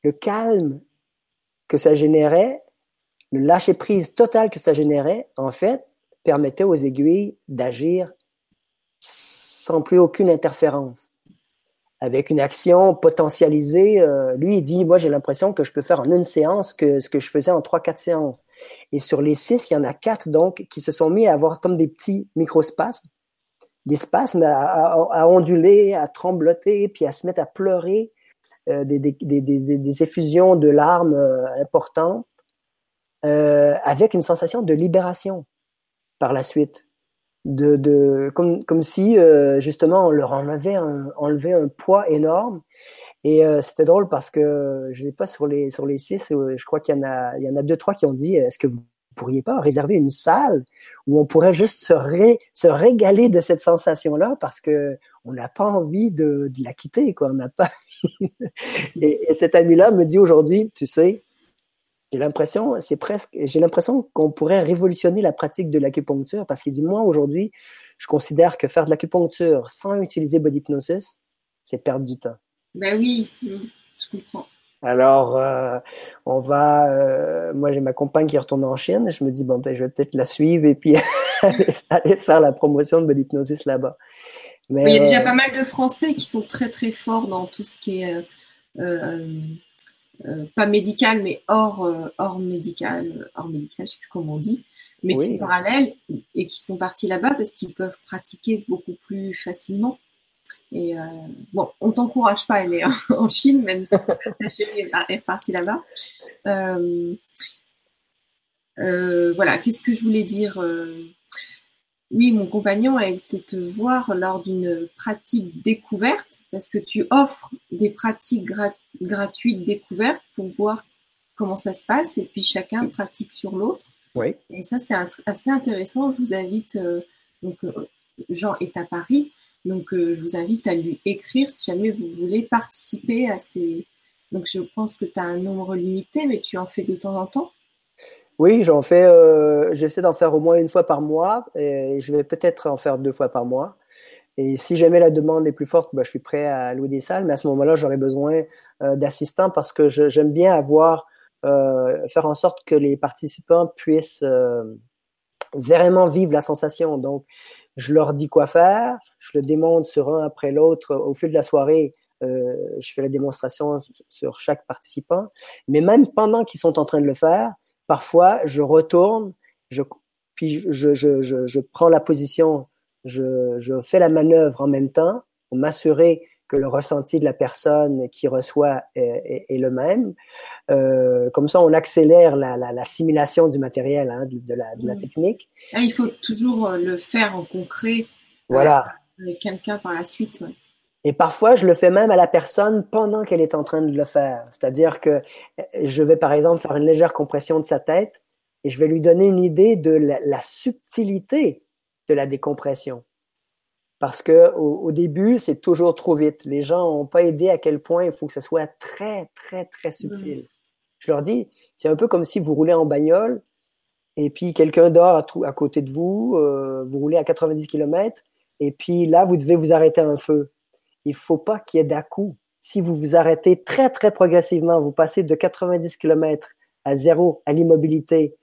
le calme que ça générait, le lâcher prise total que ça générait, en fait, permettait aux aiguilles d'agir sans plus aucune interférence avec une action potentialisée. Euh, lui, il dit, moi, j'ai l'impression que je peux faire en une séance que ce que je faisais en trois, quatre séances. Et sur les six, il y en a quatre, donc, qui se sont mis à avoir comme des petits microspasmes, des spasmes à, à, onduler, à trembloter, puis à se mettre à pleurer, euh, des, des, des, des, effusions de larmes euh, importantes, euh, avec une sensation de libération par la suite de, de comme, comme si euh, justement on leur enlevait un, enlevait un poids énorme. Et euh, c'était drôle parce que je sais pas sur les sur les six, euh, je crois qu'il y en a il y en a deux trois qui ont dit est-ce que vous pourriez pas réserver une salle où on pourrait juste se, ré, se régaler de cette sensation là parce que on n'a pas envie de, de, la quitter quoi on n'a pas et, et cet ami là me dit aujourd'hui tu sais j'ai l'impression, c'est presque, j'ai l'impression qu'on pourrait révolutionner la pratique de l'acupuncture parce qu'il dit, moi, aujourd'hui, je considère que faire de l'acupuncture sans utiliser body hypnosis, c'est perdre du temps. Ben oui, je comprends. Alors, euh, on va, euh, moi j'ai ma compagne qui retourne en Chine, je me dis, bon, ben, je vais peut-être la suivre et puis aller faire la promotion de body hypnosis là-bas. Mais, il y a déjà euh, pas mal de Français qui sont très très forts dans tout ce qui est euh, pas médical, mais hors, euh, hors médical, hors médical, je sais plus comment on dit, médecine oui. parallèle, et qui sont partis là-bas parce qu'ils peuvent pratiquer beaucoup plus facilement. Et euh, bon, on t'encourage pas à aller en Chine, même si ta chérie est partie là-bas. Euh, euh, voilà, qu'est-ce que je voulais dire Oui, mon compagnon a été te voir lors d'une pratique découverte, parce que tu offres des pratiques gratuites gratuite découverte pour voir comment ça se passe et puis chacun pratique sur l'autre. Oui. Et ça, c'est assez intéressant. Je vous invite, euh, donc euh, Jean est à Paris, donc euh, je vous invite à lui écrire si jamais vous voulez participer à ces. Donc je pense que tu as un nombre limité, mais tu en fais de temps en temps. Oui, j'en fais. Euh, J'essaie d'en faire au moins une fois par mois et je vais peut-être en faire deux fois par mois. Et si jamais la demande est plus forte, ben, je suis prêt à louer des salles, mais à ce moment-là, j'aurais besoin d'assistants parce que j'aime bien avoir faire en sorte que les participants puissent vraiment vivre la sensation. Donc, je leur dis quoi faire, je le démontre sur un après l'autre au fil de la soirée. Euh, je fais la démonstration sur chaque participant. Mais même pendant qu'ils sont en train de le faire, parfois, je retourne, je, puis je, je, je, je prends la position, je, je fais la manœuvre en même temps pour m'assurer que le ressenti de la personne qui reçoit est, est, le même. Euh, comme ça, on accélère la, la, la simulation du matériel, hein, de, de, la, de la mmh. technique. Ah, il faut toujours euh, le faire en concret. Voilà. Avec quelqu'un par la suite. Ouais. Et parfois, je le fais même à la personne pendant qu'elle est en train de le faire. C'est-à-dire que euh, je vais, par exemple, faire une légère compression de sa tête et je vais lui donner une idée de la, la subtilité de la décompression. Parce que au, au début, c'est toujours trop vite. Les gens n'ont pas aidé à quel point il faut que ce soit très, très, très subtil. Mmh. Je leur dis, c'est un peu comme si vous roulez en bagnole et puis quelqu'un dort à, à, côté de vous, euh, vous roulez à 90 km et puis là, vous devez vous arrêter un feu il faut pas qu'il y ait d'à-coup. Si vous vous arrêtez très, très progressivement, vous passez de 90 km à zéro à l'immobilité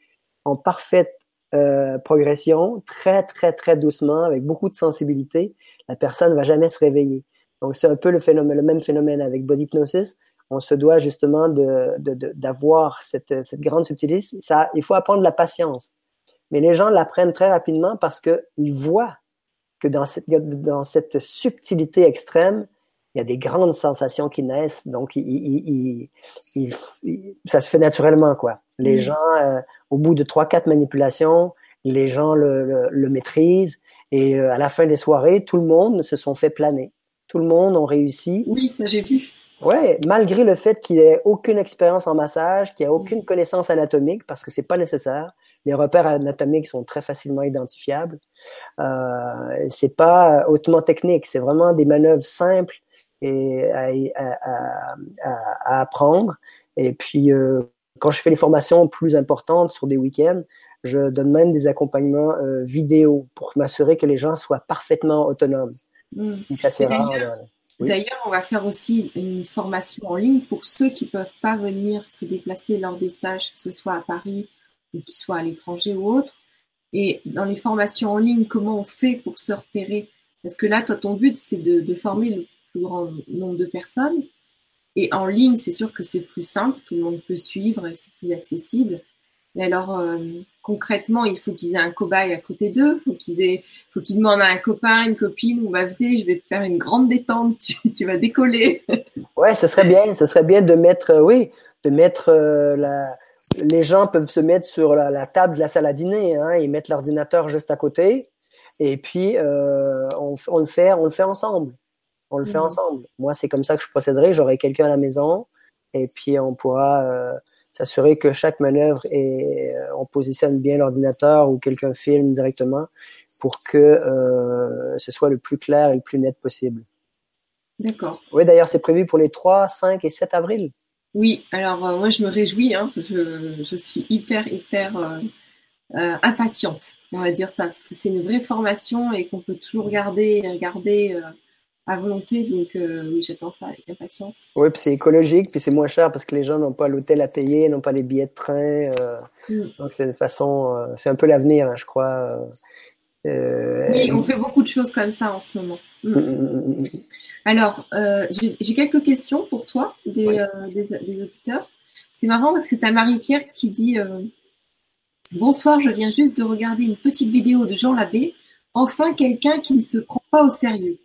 en parfaite euh, progression, très, très, très doucement, avec beaucoup de sensibilité, la personne ne va jamais se réveiller. Donc, c'est un peu le, phénomène, le même phénomène avec body hypnosis. On se doit justement d'avoir cette, cette grande subtilité. Ça, il faut apprendre la patience. Mais les gens l'apprennent très rapidement parce qu'ils voient que dans cette, dans cette subtilité extrême, il y a des grandes sensations qui naissent. Donc, il, il, il, ça se fait naturellement, quoi. Les mm. gens, euh, au bout de trois, quatre manipulations, les gens le, le, le maîtrisent. Et euh, à la fin des soirées, tout le monde se sont fait planer. Tout le monde a réussi. Oui, ça j'ai vu. Ouais, malgré le fait qu'il ait aucune expérience en massage, qu'il ait aucune mm. connaissance anatomique, parce que c'est pas nécessaire. Les repères anatomiques sont très facilement identifiables. Euh, c'est pas hautement technique, c'est vraiment des manœuvres simples et à, à, à, à apprendre. Et puis, euh, quand je fais les formations plus importantes sur des week-ends, je donne même des accompagnements euh, vidéo pour m'assurer que les gens soient parfaitement autonomes. Mmh. D'ailleurs, on va faire aussi une formation en ligne pour ceux qui peuvent pas venir se déplacer lors des stages, que ce soit à Paris ou qui soit à l'étranger ou autre. Et dans les formations en ligne, comment on fait pour se repérer? Parce que là, toi, ton but, c'est de, de, former le grand nombre de personnes. Et en ligne, c'est sûr que c'est plus simple, tout le monde peut suivre et c'est plus accessible. Mais alors, euh, concrètement, il faut qu'ils aient un cobaye à côté d'eux, faut qu'ils faut qu'ils demandent à un copain, une copine, ou bah venez, je vais te faire une grande détente, tu, vas décoller. ouais, ce serait bien, ce serait bien de mettre, euh, oui, de mettre euh, la, les gens peuvent se mettre sur la, table de la salle à dîner hein, et mettre l'ordinateur juste à côté. Et puis, on, le fait, on le fait ensemble. On le mmh. fait ensemble. Moi, c'est comme ça que je procéderai. J'aurai quelqu'un à la maison et puis on pourra euh, s'assurer que chaque manœuvre est, euh, on positionne bien l'ordinateur ou quelqu'un filme directement pour que euh, ce soit le plus clair et le plus net possible. D'accord. Oui, d'ailleurs, c'est prévu pour les 3, 5 et 7 avril. Oui, alors euh, moi je me réjouis, hein. je, je, suis hyper, hyper impatiente, on va dire ça, parce que c'est une vraie formation et qu'on peut toujours regarder et regarder euh, à volonté, donc euh, oui, j'attends ça avec impatience. Oui, puis c'est écologique, puis c'est moins cher parce que les gens n'ont pas l'hôtel à payer, n'ont pas les billets de train, mm. donc c'est une façon, c'est un peu l'avenir, hein, je crois. oui, on fait beaucoup de choses comme ça en ce moment. Mm. Mm, alors, euh, j'ai quelques questions pour toi, des, ouais. euh, des, des auditeurs. C'est marrant parce que tu as Marie-Pierre qui dit euh, Bonsoir, je viens juste de regarder une petite vidéo de Jean Labbé. Enfin, quelqu'un qui ne se prend pas au sérieux.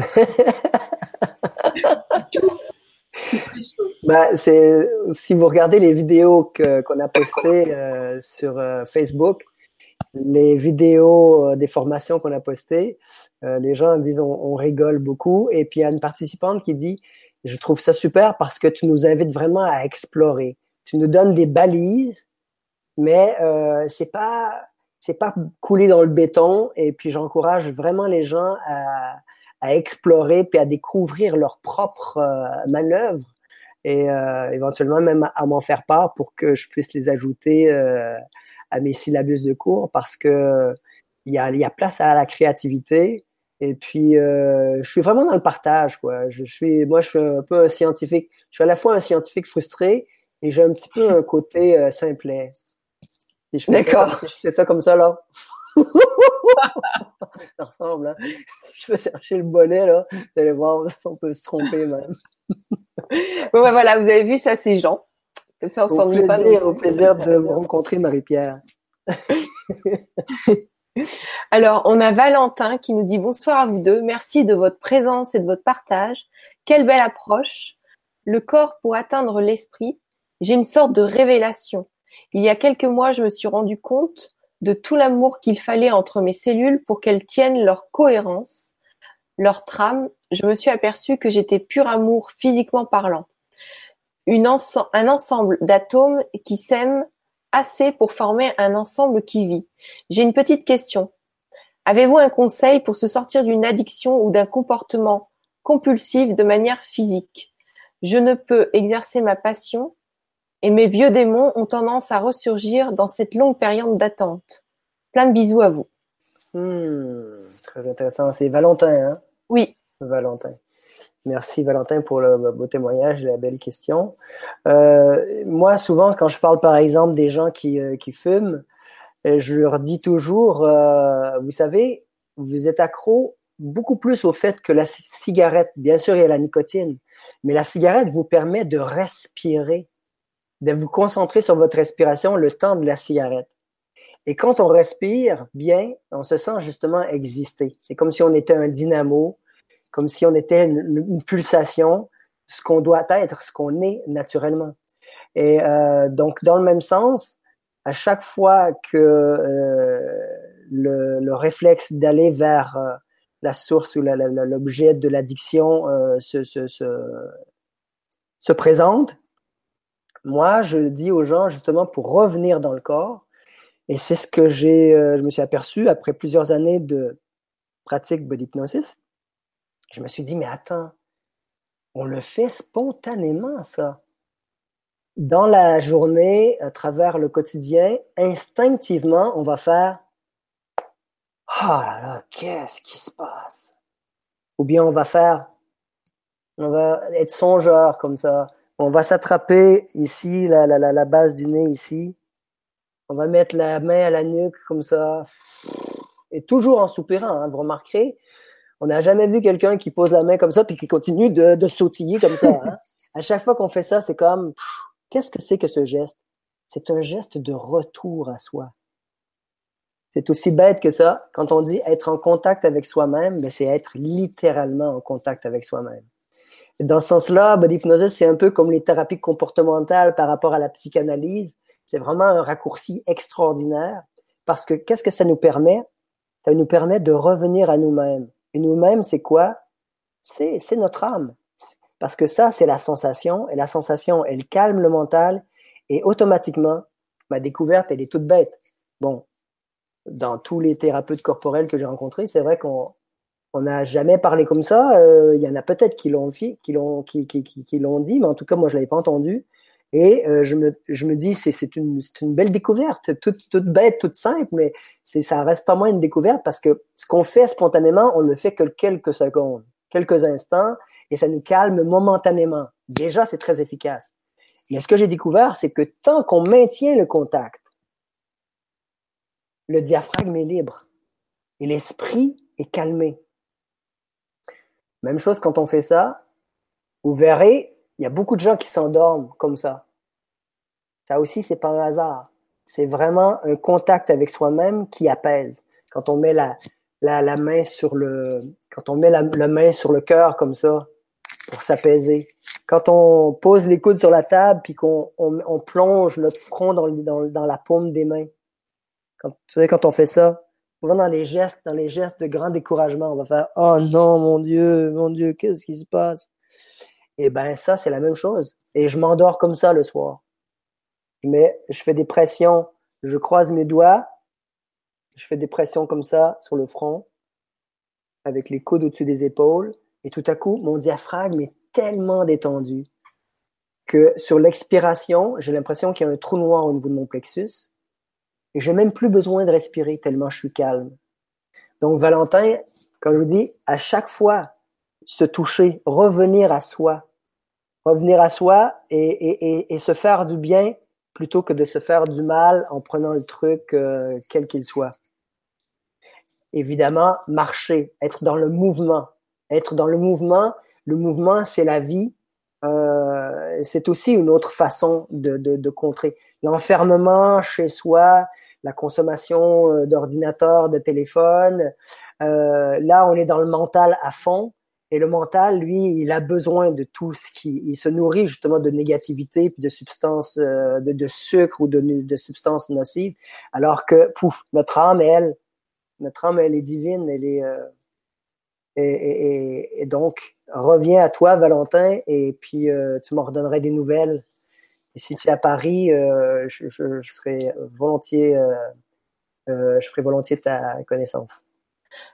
bah, si vous regardez les vidéos qu'on qu a postées euh, sur euh, Facebook, les vidéos euh, des formations qu'on a postées, les gens disent on, rigole beaucoup. Et puis il y a une participante qui dit je trouve ça super parce que tu nous invites vraiment à explorer. Tu nous donnes des balises, mais c'est pas c'est pas couler dans le béton. Et puis j'encourage vraiment les gens à, à explorer puis à découvrir leurs propres euh, manœuvres et euh, éventuellement même à, m'en faire part pour que je puisse les ajouter euh, à mes syllabus de cours parce que il y a, y a place à la créativité Et puis, je suis vraiment dans le partage, quoi. Je suis, moi, je suis un peu un scientifique. Je suis à la fois un scientifique frustré et j'ai un petit peu un côté simplet. D'accord. Je fais ça comme ça, là. ça ressemble, hein. Je vais chercher le bonnet, là. Vous allez voir, on peut se tromper, même. bon, ben voilà, vous avez vu, ça, c'est Jean. Comme ça, on s'ennuie pas. Au plaisir de vous rencontrer, Marie-Pierre. Alors, on a Valentin qui nous dit bonsoir à vous deux. Merci de votre présence et de votre partage. Quelle belle approche. Le corps pour atteindre l'esprit. J'ai une sorte de révélation. Il y a quelques mois, je me suis rendu compte de tout l'amour qu'il fallait entre mes cellules pour qu'elles tiennent leur cohérence, leur trame. Je me suis aperçu que j'étais pur amour physiquement parlant. Un ensemble d'atomes qui s'aiment assez pour former un ensemble qui vit. J'ai une petite question. Avez-vous un conseil pour se sortir d'une addiction ou d'un comportement compulsif de manière physique? Je ne peux exercer ma passion et mes vieux démons ont tendance à ressurgir dans cette longue période d'attente. Plein de bisous à vous. Hmm, très intéressant. C'est Valentin, hein? Oui. Valentin. Merci Valentin pour le beau témoignage et la belle question. Euh, moi, souvent, quand je parle par exemple des gens qui, euh, qui fument, euh, je leur dis toujours, euh, vous savez, vous êtes accro beaucoup plus au fait que la cigarette, bien sûr, il y a la nicotine, mais la cigarette vous permet de respirer, de vous concentrer sur votre respiration le temps de la cigarette. Et quand on respire bien, on se sent justement exister. C'est comme si on était un dynamo comme si on était une, pulsation, ce qu'on doit être, ce qu'on est naturellement. Et euh, donc, dans le même sens, à chaque fois que euh, le, le, réflexe d'aller vers euh, la source ou l'objet de l'addiction se, présente, moi, je dis aux gens justement pour revenir dans le corps, et c'est ce que j'ai, euh, je me suis aperçu après plusieurs années de pratique body hypnosis, je me suis dit, mais attends, on le fait spontanément, ça. Dans la journée, à travers le quotidien, instinctivement, on va faire Ah là là, qu'est-ce qui se passe? Ou bien on va faire, on va être songeur comme ça. On va s'attraper ici, la, la, la, base du nez ici. On va mettre la main à la nuque comme ça. Et toujours en soupirant, hein, vous remarquerez, on n'a jamais vu quelqu'un qui pose la main comme ça puis qui continue de, de sautiller comme ça. Hein. À chaque fois qu'on fait ça, c'est comme qu'est-ce que c'est que ce geste? C'est un geste de retour à soi. C'est aussi bête que ça. Quand on dit être en contact avec soi-même, ben c'est être littéralement en contact avec soi-même. Dans ce sens-là, body hypnosis, c'est un peu comme les thérapies comportementales par rapport à la psychanalyse. C'est vraiment un raccourci extraordinaire parce que qu'est-ce que ça nous permet? Ça nous permet de revenir à nous-mêmes et nous-mêmes, c'est quoi? C'est, c'est notre âme. Parce que ça, c'est la sensation. Et la sensation, elle calme le mental. Et automatiquement, ma découverte, elle est toute bête. Bon, dans tous les thérapeutes corporels que j'ai rencontrés, c'est vrai qu'on on n'a jamais parlé comme ça. Euh, il y en a peut-être qui l'ont, qui qui, qui, dit, mais en tout cas, moi, je l'avais pas entendu. Et euh, je, me, je me dis, c'est, une, une belle découverte, toute, toute bête, toute simple, mais ça reste pas moins une découverte parce que ce qu'on fait spontanément, on ne fait que quelques secondes, quelques instants, et ça nous calme momentanément. Déjà, c'est très efficace. Mais ce que j'ai découvert, c'est que tant qu'on maintient le contact, le diaphragme est libre et l'esprit est calmé. Même chose quand on fait ça, vous verrez, il y a beaucoup de gens qui s'endorment comme ça. Ça aussi, c'est pas un hasard. C'est vraiment un contact avec soi-même qui apaise. Quand on met la, main sur le, quand on met la, main sur le cœur comme ça, pour s'apaiser. Quand on pose les coudes sur la table puis qu'on on, on plonge notre front dans, la paume des mains. Quand, tu sais, quand on fait ça, souvent dans les gestes, dans les gestes de grand découragement, on va faire Oh non, mon Dieu, mon Dieu, qu'est-ce qui se passe? Eh ben ça, c'est la même chose. Et je m'endors comme ça le soir. Mais je fais des pressions, je croise mes doigts, je fais des pressions comme ça sur le front, avec les coudes au-dessus des épaules, et tout à coup, mon diaphragme est tellement détendu que sur l'expiration, j'ai l'impression qu'il y a un trou noir au niveau de mon plexus, et j'ai même plus besoin de respirer tellement je suis calme. Donc Valentin, Comme je vous dis, à chaque fois, se toucher, revenir à soi, revenir à soi et, et, et, se faire du bien plutôt que de se faire du mal en prenant le truc euh, quel qu'il soit. Évidemment, marcher, être dans le mouvement. Être dans le mouvement, le mouvement, c'est la vie. Euh, c'est aussi une autre façon de, de, de contrer. L'enfermement chez soi, la consommation euh, d'ordinateurs, de téléphones. Euh, là, on est dans le mental à fond. Et le mental, lui, il a besoin de tout ce qui, il se nourrit justement de négativité puis de substances, euh, de, de, sucre ou de, de substances nocives. Alors que, pouf, notre âme, elle, notre âme, elle est divine, elle est, euh, et, donc, reviens à toi, Valentin, et puis euh, tu m'en redonnerais des nouvelles. Et si tu es à Paris, euh, je, ferai volontiers, je ferai volontiers ta connaissance.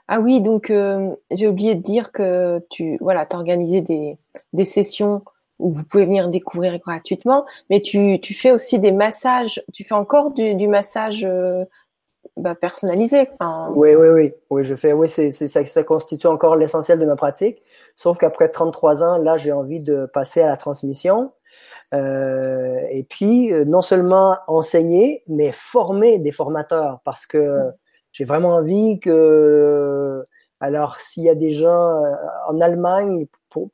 Ah oui, donc euh, j'ai oublié de dire que tu voilà, organisé des, des sessions où vous pouvez venir découvrir gratuitement, mais tu, tu fais aussi des massages. Tu fais encore du, massage euh, bah, personnalisé. Oui, oui, oui, oui. Je fais. Oui, c'est, ça, ça constitue encore l'essentiel de ma pratique. Sauf qu'après 33 ans, là, j'ai envie de passer à la transmission. Euh, et puis, euh, non seulement enseigner, mais former des formateurs, parce que j'ai vraiment envie que, alors s'il y a des gens euh, en Allemagne, pour,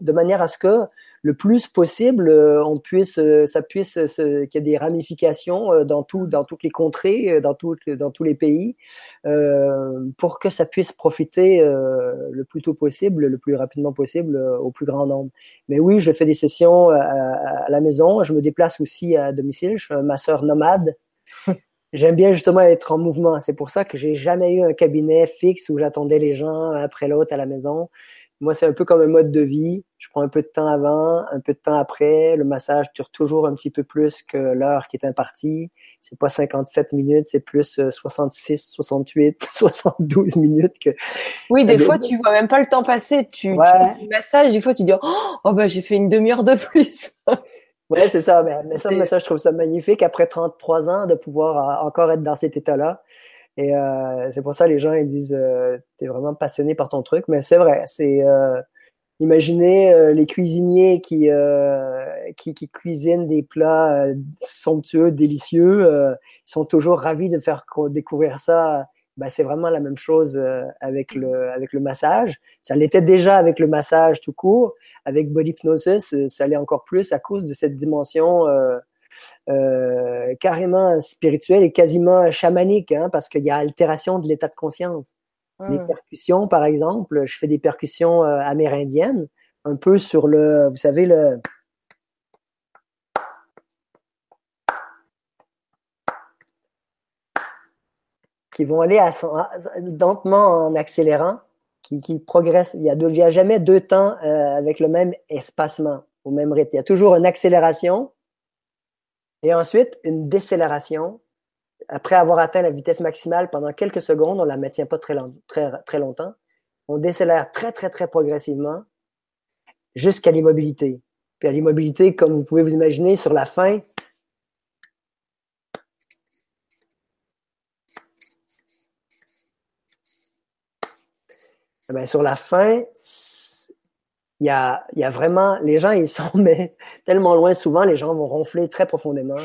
de manière à ce que le plus possible, euh, on puisse, euh, ça puisse, qu'il y ait des ramifications dans tout, dans toutes les contrées, dans tout, dans tous les pays, euh, pour que ça puisse profiter euh, le plus tôt possible, le plus rapidement possible au plus grand nombre. Mais oui, je fais des sessions à, à, la maison. Je me déplace aussi à domicile. Je suis un masseur nomade. j'aime bien justement être en mouvement. C'est pour ça que j'ai jamais eu un cabinet fixe où j'attendais les gens après l'autre à la maison. Moi, c'est un peu comme un mode de vie. Je prends un peu de temps avant, un peu de temps après. Le massage dure toujours un petit peu plus que l'heure qui est impartie. C'est pas 57 minutes, c'est plus 66, 68, 72 minutes que. Oui, des fois, tu vois même pas le temps passer. Tu, ouais. tu fais du massage, des fois, tu dis, oh, bah, j'ai fait une demi-heure de plus. Ouais, c'est ça. Mais, mais, ça, mais ça, je trouve ça magnifique après 33 ans de pouvoir euh, encore être dans cet état-là. Et euh, c'est pour ça les gens ils disent euh, t'es vraiment passionné par ton truc. Mais c'est vrai, c'est euh, imaginez euh, les cuisiniers qui, euh, qui, qui cuisinent des plats somptueux, délicieux. ils sont toujours ravis de faire découvrir ça ben, c'est vraiment la même chose euh, avec le avec le massage. Ça l'était déjà avec le massage tout court. Avec body hypnosis, euh, ça l'est encore plus à cause de cette dimension euh, euh, carrément spirituelle et quasiment chamanique, hein, parce qu'il y a altération de l'état de conscience. Les percussions, par exemple, je fais des percussions amérindiennes, un peu sur le, vous savez le qui vont aller à son, lentement en accélérant, qui, qui progressent. Il n'y a, a jamais deux temps euh, avec le même espacement, au même rythme. Il y a toujours une accélération et ensuite une décélération. Après avoir atteint la vitesse maximale pendant quelques secondes, on la maintient pas très, longtemps. On décélère très, très, très progressivement jusqu'à l'immobilité. Puis à l'immobilité, comme vous pouvez vous imaginer, sur la fin, Eh sur la fin, il y a, y a vraiment, les gens, ils sont mais, tellement loin. Souvent, les gens vont ronfler très profondément.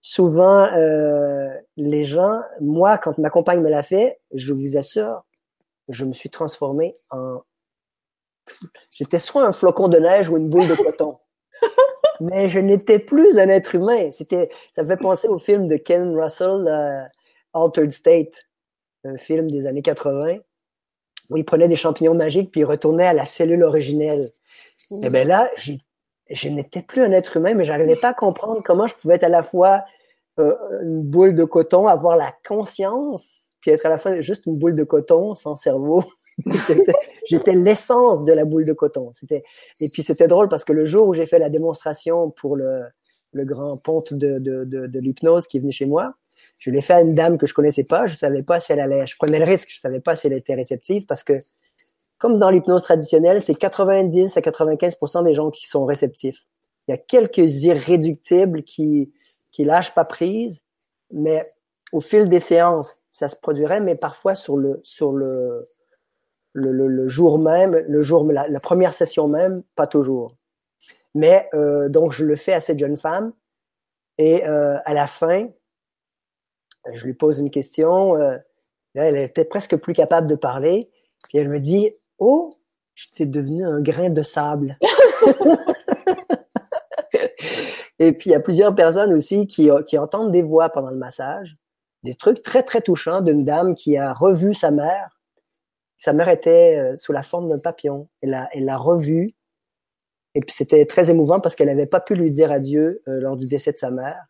Souvent, euh, les gens, moi, quand ma compagne me l'a fait, je vous assure, je me suis transformé en. J'étais soit un flocon de neige ou une boule de coton. Mais je n'étais plus un être humain. C'était, ça me fait penser au film de Ken Russell, euh, Altered State, un film des années 80 où il prenait des champignons magiques puis il retournait à la cellule originelle. Et eh bien là, je n'étais plus un être humain, mais j'arrivais pas à comprendre comment je pouvais être à la fois euh, une boule de coton, avoir la conscience, puis être à la fois juste une boule de coton sans cerveau. J'étais l'essence de la boule de coton. C'était et puis c'était drôle parce que le jour où j'ai fait la démonstration pour le, le grand ponte de, de, de, de l'hypnose qui est venu chez moi, je l'ai fait à une dame que je connaissais pas. Je savais pas si elle allait. Je prenais le risque. Je savais pas si elle était réceptive parce que, comme dans l'hypnose traditionnelle, c'est 90 à 95 des gens qui sont réceptifs. Il y a quelques irréductibles qui qui lâchent pas prise, mais au fil des séances, ça se produirait, mais parfois sur le sur le le, le, jour même, le jour, la, la, première session même, pas toujours. Mais euh, donc, je le fais à cette jeune femme. Et euh, à la fin, je lui pose une question. Euh, elle était presque plus capable de parler. Puis elle me dit Oh, j'étais devenu un grain de sable. et puis, il y a plusieurs personnes aussi qui, qui entendent des voix pendant le massage. Des trucs très, très touchants d'une dame qui a revu sa mère. Sa mère était euh, sous la forme d'un papillon. Elle l'a elle revue. Et puis, c'était très émouvant parce qu'elle n'avait pas pu lui dire adieu euh, lors du décès de sa mère.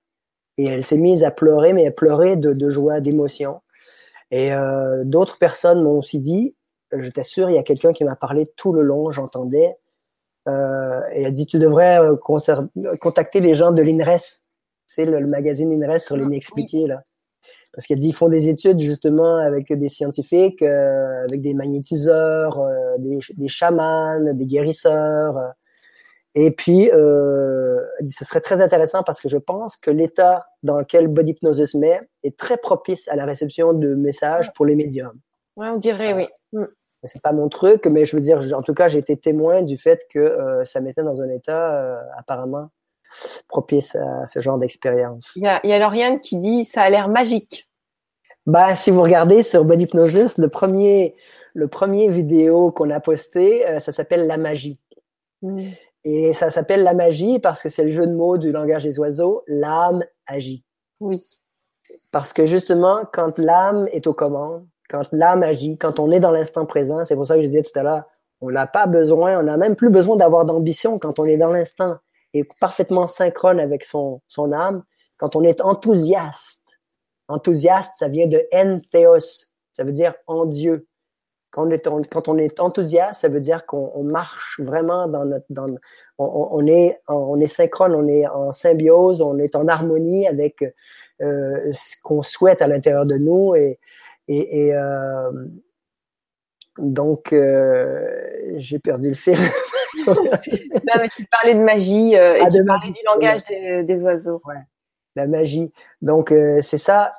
Et elle s'est mise à pleurer, mais elle pleurait de, de joie, d'émotion. Et euh, d'autres personnes m'ont aussi dit, je t'assure, il y a quelqu'un qui m'a parlé tout le long, j'entendais. Euh, et elle a dit, tu devrais euh, contacter les gens de l'INRES, c'est le, le, magazine INRES sur l'inexpliqué, là. Parce qu'elle dit, ils font des études justement avec des scientifiques, euh, avec des magnétiseurs, des, des chamans, des guérisseurs. Et puis, euh, elle dit, ce serait très intéressant parce que je pense que l'état dans lequel Body Hypnosis met est très propice à la réception de messages pour les médiums. Ouais, on dirait, oui. Mm. C'est pas mon truc, mais je veux dire, en tout cas, j'ai été témoin du fait que euh, ça mettait dans un état euh, apparemment propice à ce genre d'expérience. Il y a, y a Lauriane qui dit ça a l'air magique. Ben, si vous regardez sur Body Hypnosis, le premier, le premier vidéo qu'on a posté, euh, ça s'appelle La magie. Mm. Et ça s'appelle La magie parce que c'est le jeu de mots du langage des oiseaux. L'âme agit. Oui. Parce que justement, quand l'âme est aux commandes, quand l'âme agit, quand on est dans l'instant présent, c'est pour ça que je disais tout à l'heure, on n'a pas besoin, on n'a même plus besoin d'avoir d'ambition quand on est dans l'instant et parfaitement synchrone avec son, son âme, quand on est enthousiaste. Enthousiaste, ça vient de entheos, ça veut dire en Dieu. Quand on est, quand on est enthousiaste, ça veut dire qu'on marche vraiment dans notre, dans, on, on, est, on est synchrone, on est en symbiose, on est en harmonie avec euh, ce qu'on souhaite à l'intérieur de nous et, et, et euh, donc, euh, j'ai perdu le fil. non, mais tu parlais de magie euh, et ah, tu parlais du langage des, des, oiseaux. Ouais, la magie. Donc, euh, c'est ça.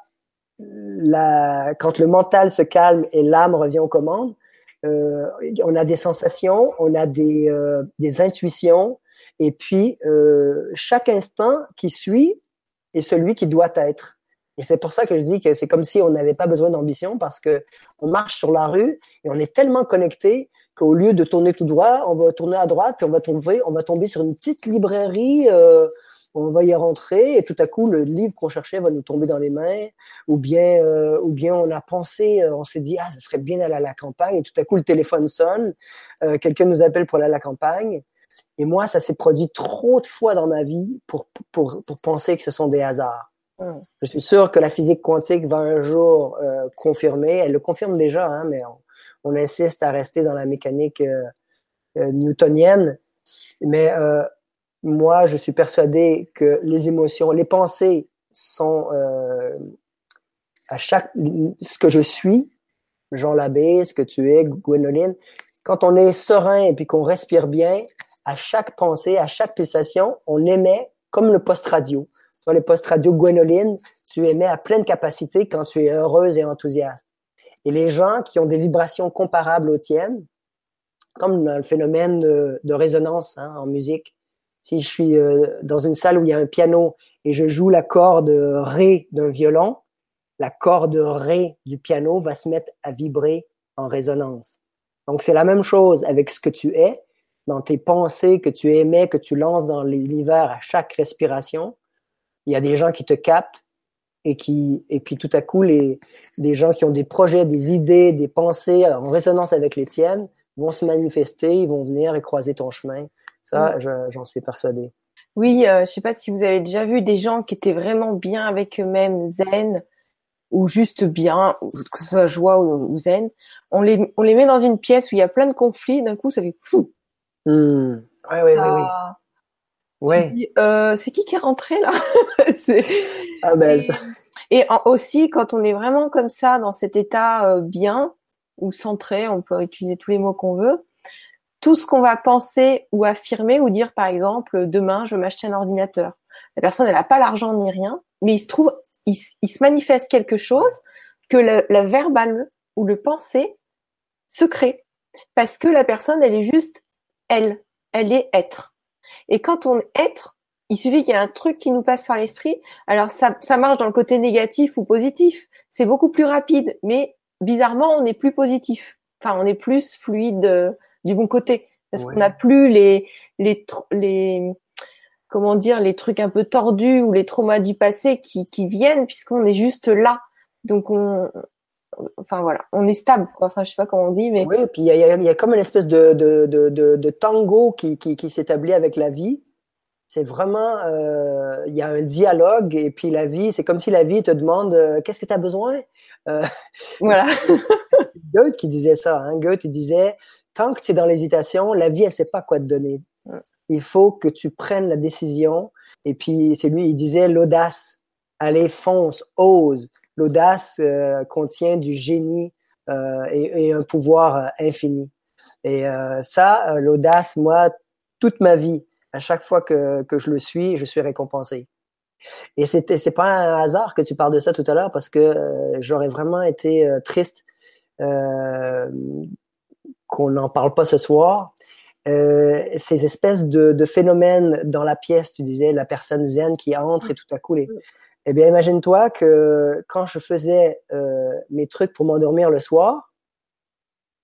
La, quand le mental se calme et l'âme revient aux commandes, euh, on a des sensations, on a des, euh, des intuitions, et puis chaque instant qui suit est celui qui doit être. Et c'est pour ça que je dis que c'est comme si on n'avait pas besoin d'ambition parce que on marche sur la rue et on est tellement connecté qu'au lieu de tourner tout droit, on va tourner à droite puis on va tomber, on va tomber sur une petite librairie. On va y rentrer et tout à coup le livre qu'on cherchait va nous tomber dans les mains. Ou bien euh, ou bien on a pensé euh, on s'est dit ah ça serait bien d'aller à la campagne. Et tout à coup le téléphone sonne euh, quelqu'un nous appelle pour aller à la campagne. Et moi ça s'est produit trop de fois dans ma vie pour pour pour penser que ce sont des hasards. Mm. Je suis sûr que la physique quantique va un jour euh, confirmer, elle le confirme déjà, hein, mais on, on, insiste à rester dans la mécanique euh, euh, newtonienne. Mais euh, moi, je suis persuadé que les émotions, les pensées sont euh, à chaque ce que je suis, Jean Labbé, ce que tu es, Gwénoline, quand on est serein et puis qu'on respire bien, à chaque pensée, à chaque pulsation, on émet comme le post-radio dans les postes radio Gwénoline, tu émets à pleine capacité quand tu es heureuse et enthousiaste. Et les gens qui ont des vibrations comparables aux tiennes, comme le phénomène de, de résonance hein, en musique, si je suis euh, dans une salle où il y a un piano et je joue la corde Ré d'un violon, la corde Ré du piano va se mettre à vibrer en résonance. Donc c'est la même chose avec ce que tu es, dans tes pensées que tu émets, que tu lances dans l'univers à chaque respiration il y a des gens qui te captent et qui et puis tout à coup les des gens qui ont des projets, des idées, des pensées en résonance avec les tiennes vont se manifester, ils vont venir et croiser ton chemin. Ça, j'en suis persuadée. Oui, euh, je sais pas si vous avez déjà vu des gens qui étaient vraiment bien avec eux-mêmes, zen ou juste bien, que ce soit joie ou, zen. On les on les met dans une pièce où il y a plein de conflits, d'un coup ça fait fou. Mm. Ouais, ouais, ouais, oui. Ouais. Euh, c'est qui qui est rentré là? Ah ben, Et, aussi, quand on est vraiment comme ça, dans cet état euh, bien ou centré, on peut utiliser tous les mots qu'on veut, tout ce qu'on va penser ou affirmer ou dire, par exemple, demain, je vais m'acheter un ordinateur. La personne, elle n'a pas l'argent ni rien, mais il se trouve, il, se manifeste quelque chose que la verbale ou le penser se crée. parce que la personne, elle est juste elle. Elle est être. Et quand on est être, il suffit qu'il y ait un truc qui nous passe par l'esprit. Alors ça, ça marche dans le côté négatif ou positif. C'est beaucoup plus rapide, mais bizarrement, on est plus positif. Enfin, on est plus fluide euh, du bon côté parce qu'on n'a plus les les les comment dire les trucs un peu tordus ou les traumas du passé qui qui viennent puisqu'on est juste là. Donc on enfin voilà, on est stable. Enfin, je sais pas comment on dit, mais oui. Et puis il y a, y a, comme une espèce de de de, de, de tango qui qui, qui s'établit avec la vie. C'est vraiment, euh, il y a un dialogue et puis la vie, c'est comme si la vie te demande euh, qu'est-ce que tu as besoin. Euh, voilà. Goethe qui disait ça. Hein. Goethe il disait tant que tu es dans l'hésitation, la vie elle sait pas quoi te donner. Il faut que tu prennes la décision. Et puis c'est lui, il disait l'audace. Allez, fonce, ose. L'audace euh, contient du génie euh, et, et, un pouvoir infini. Et ça, l'audace, moi, toute ma vie, à chaque fois que, que je le suis, je suis récompensé. Et c'était c'est pas un hasard que tu parles de ça tout à l'heure parce que euh, j'aurais vraiment été euh, triste euh, qu'on n'en parle pas ce soir. Euh, ces espèces de, de, phénomènes dans la pièce, tu disais la personne zen qui entre et tout à coup les. Eh bien, imagine-toi que quand je faisais mes trucs pour m'endormir le soir,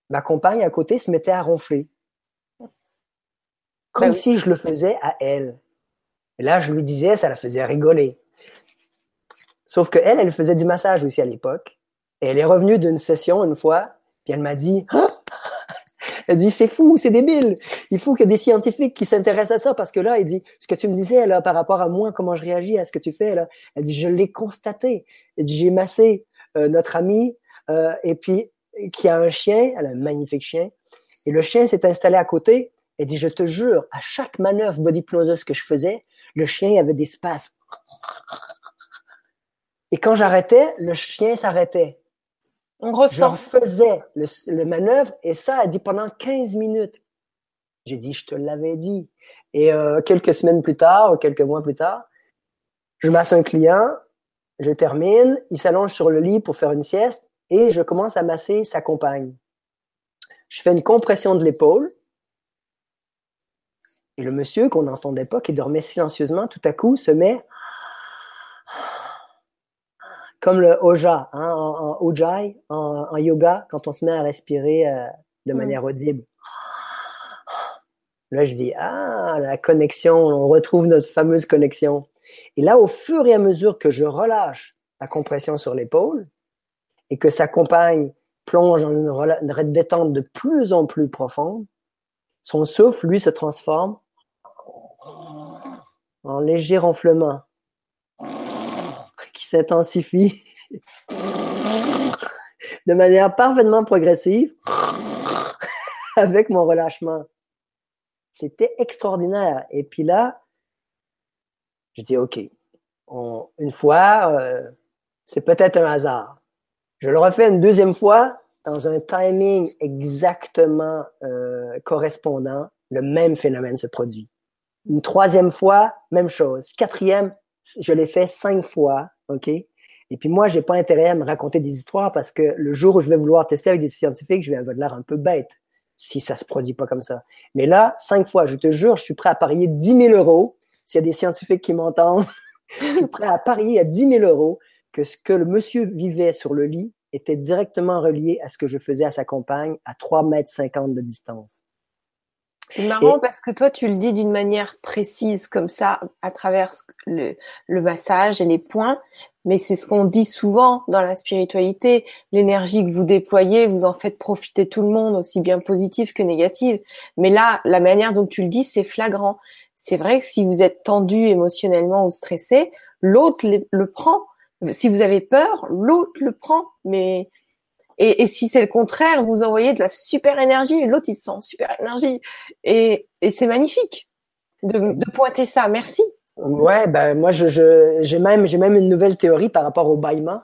ma compagne à côté se mettait à ronfler comme ben si je le faisais à elle. Et là, je lui disais, ça la faisait rigoler. Sauf que elle, elle faisait du massage aussi à l'époque. Et elle est revenue d'une session une fois, puis elle m'a dit, ah! Elle dit, c'est fou, c'est débile. Il faut qu'il y ait des scientifiques qui s'intéressent à ça parce que là, elle dit, ce que tu me disais là par rapport à moi, comment je réagis à ce que tu fais là, elle dit, je l'ai constaté. Elle dit, j'ai massé euh, notre amie euh, et puis qui a un chien, elle a un magnifique chien, et le chien s'est installé à côté elle dit, je te jure, à chaque manœuvre body que je faisais, le chien avait des spasmes. Et quand j'arrêtais, le chien s'arrêtait. On ressent. Je faisais le, manœuvre et ça a dit pendant 15 minutes. J'ai dit, je te l'avais dit. Et euh, quelques semaines plus tard, ou quelques mois plus tard, je masse un client, je termine, il s'allonge sur le lit pour faire une sieste et je commence à masser sa compagne. Je fais une compression de l'épaule et le monsieur qu'on n'entendait pas, qui dormait silencieusement, tout à coup se met comme le oja, hein, en, en ujjayi, en, yoga, quand on se met à respirer euh, de manière audible. Là, je dis, ah, la connexion, on retrouve notre fameuse connexion. Et là, au fur et à mesure que je relâche la compression sur l'épaule et que sa compagne plonge dans une détente de plus en plus profonde, son souffle, lui, se transforme en léger ronflement s'intensifie de manière parfaitement progressive avec mon relâchement. C'était extraordinaire. Et puis là, je dis, OK, une fois, euh, c'est peut-être un hasard. Je le refais une deuxième fois dans un timing exactement euh, correspondant. Le même phénomène se produit. Une troisième fois, même chose. Quatrième, je l'ai fait cinq fois, Et puis moi, j'ai pas intérêt à me raconter des histoires parce que le jour où je vais vouloir tester avec des scientifiques, je vais avoir l'air un peu bête si ça se produit pas comme ça. Mais là, cinq fois, je te jure, je suis prêt à parier 10 000 euros. S'il y a des scientifiques qui m'entendent, je suis prêt à parier à 10 000 euros que ce que le monsieur vivait sur le lit était directement relié à ce que je faisais à sa compagne à 3 mètres 50 de distance. C'est marrant parce que toi, tu le dis d'une manière précise comme ça, à travers le, le massage et les points, mais c'est ce qu'on dit souvent dans la spiritualité. L'énergie que vous déployez, vous en faites profiter tout le monde, aussi bien positive que négative. Mais là, la manière dont tu le dis, c'est flagrant. C'est vrai que si vous êtes tendu émotionnellement ou stressé, l'autre le prend. Si vous avez peur, l'autre le prend. Mais et, et si c'est le contraire, vous envoyez de la super énergie l'autre il se sent super énergie. Et, et c'est magnifique de, de, pointer ça. Merci. Ouais, ben moi je, je j'ai même j'ai même une nouvelle théorie par rapport au bâillement.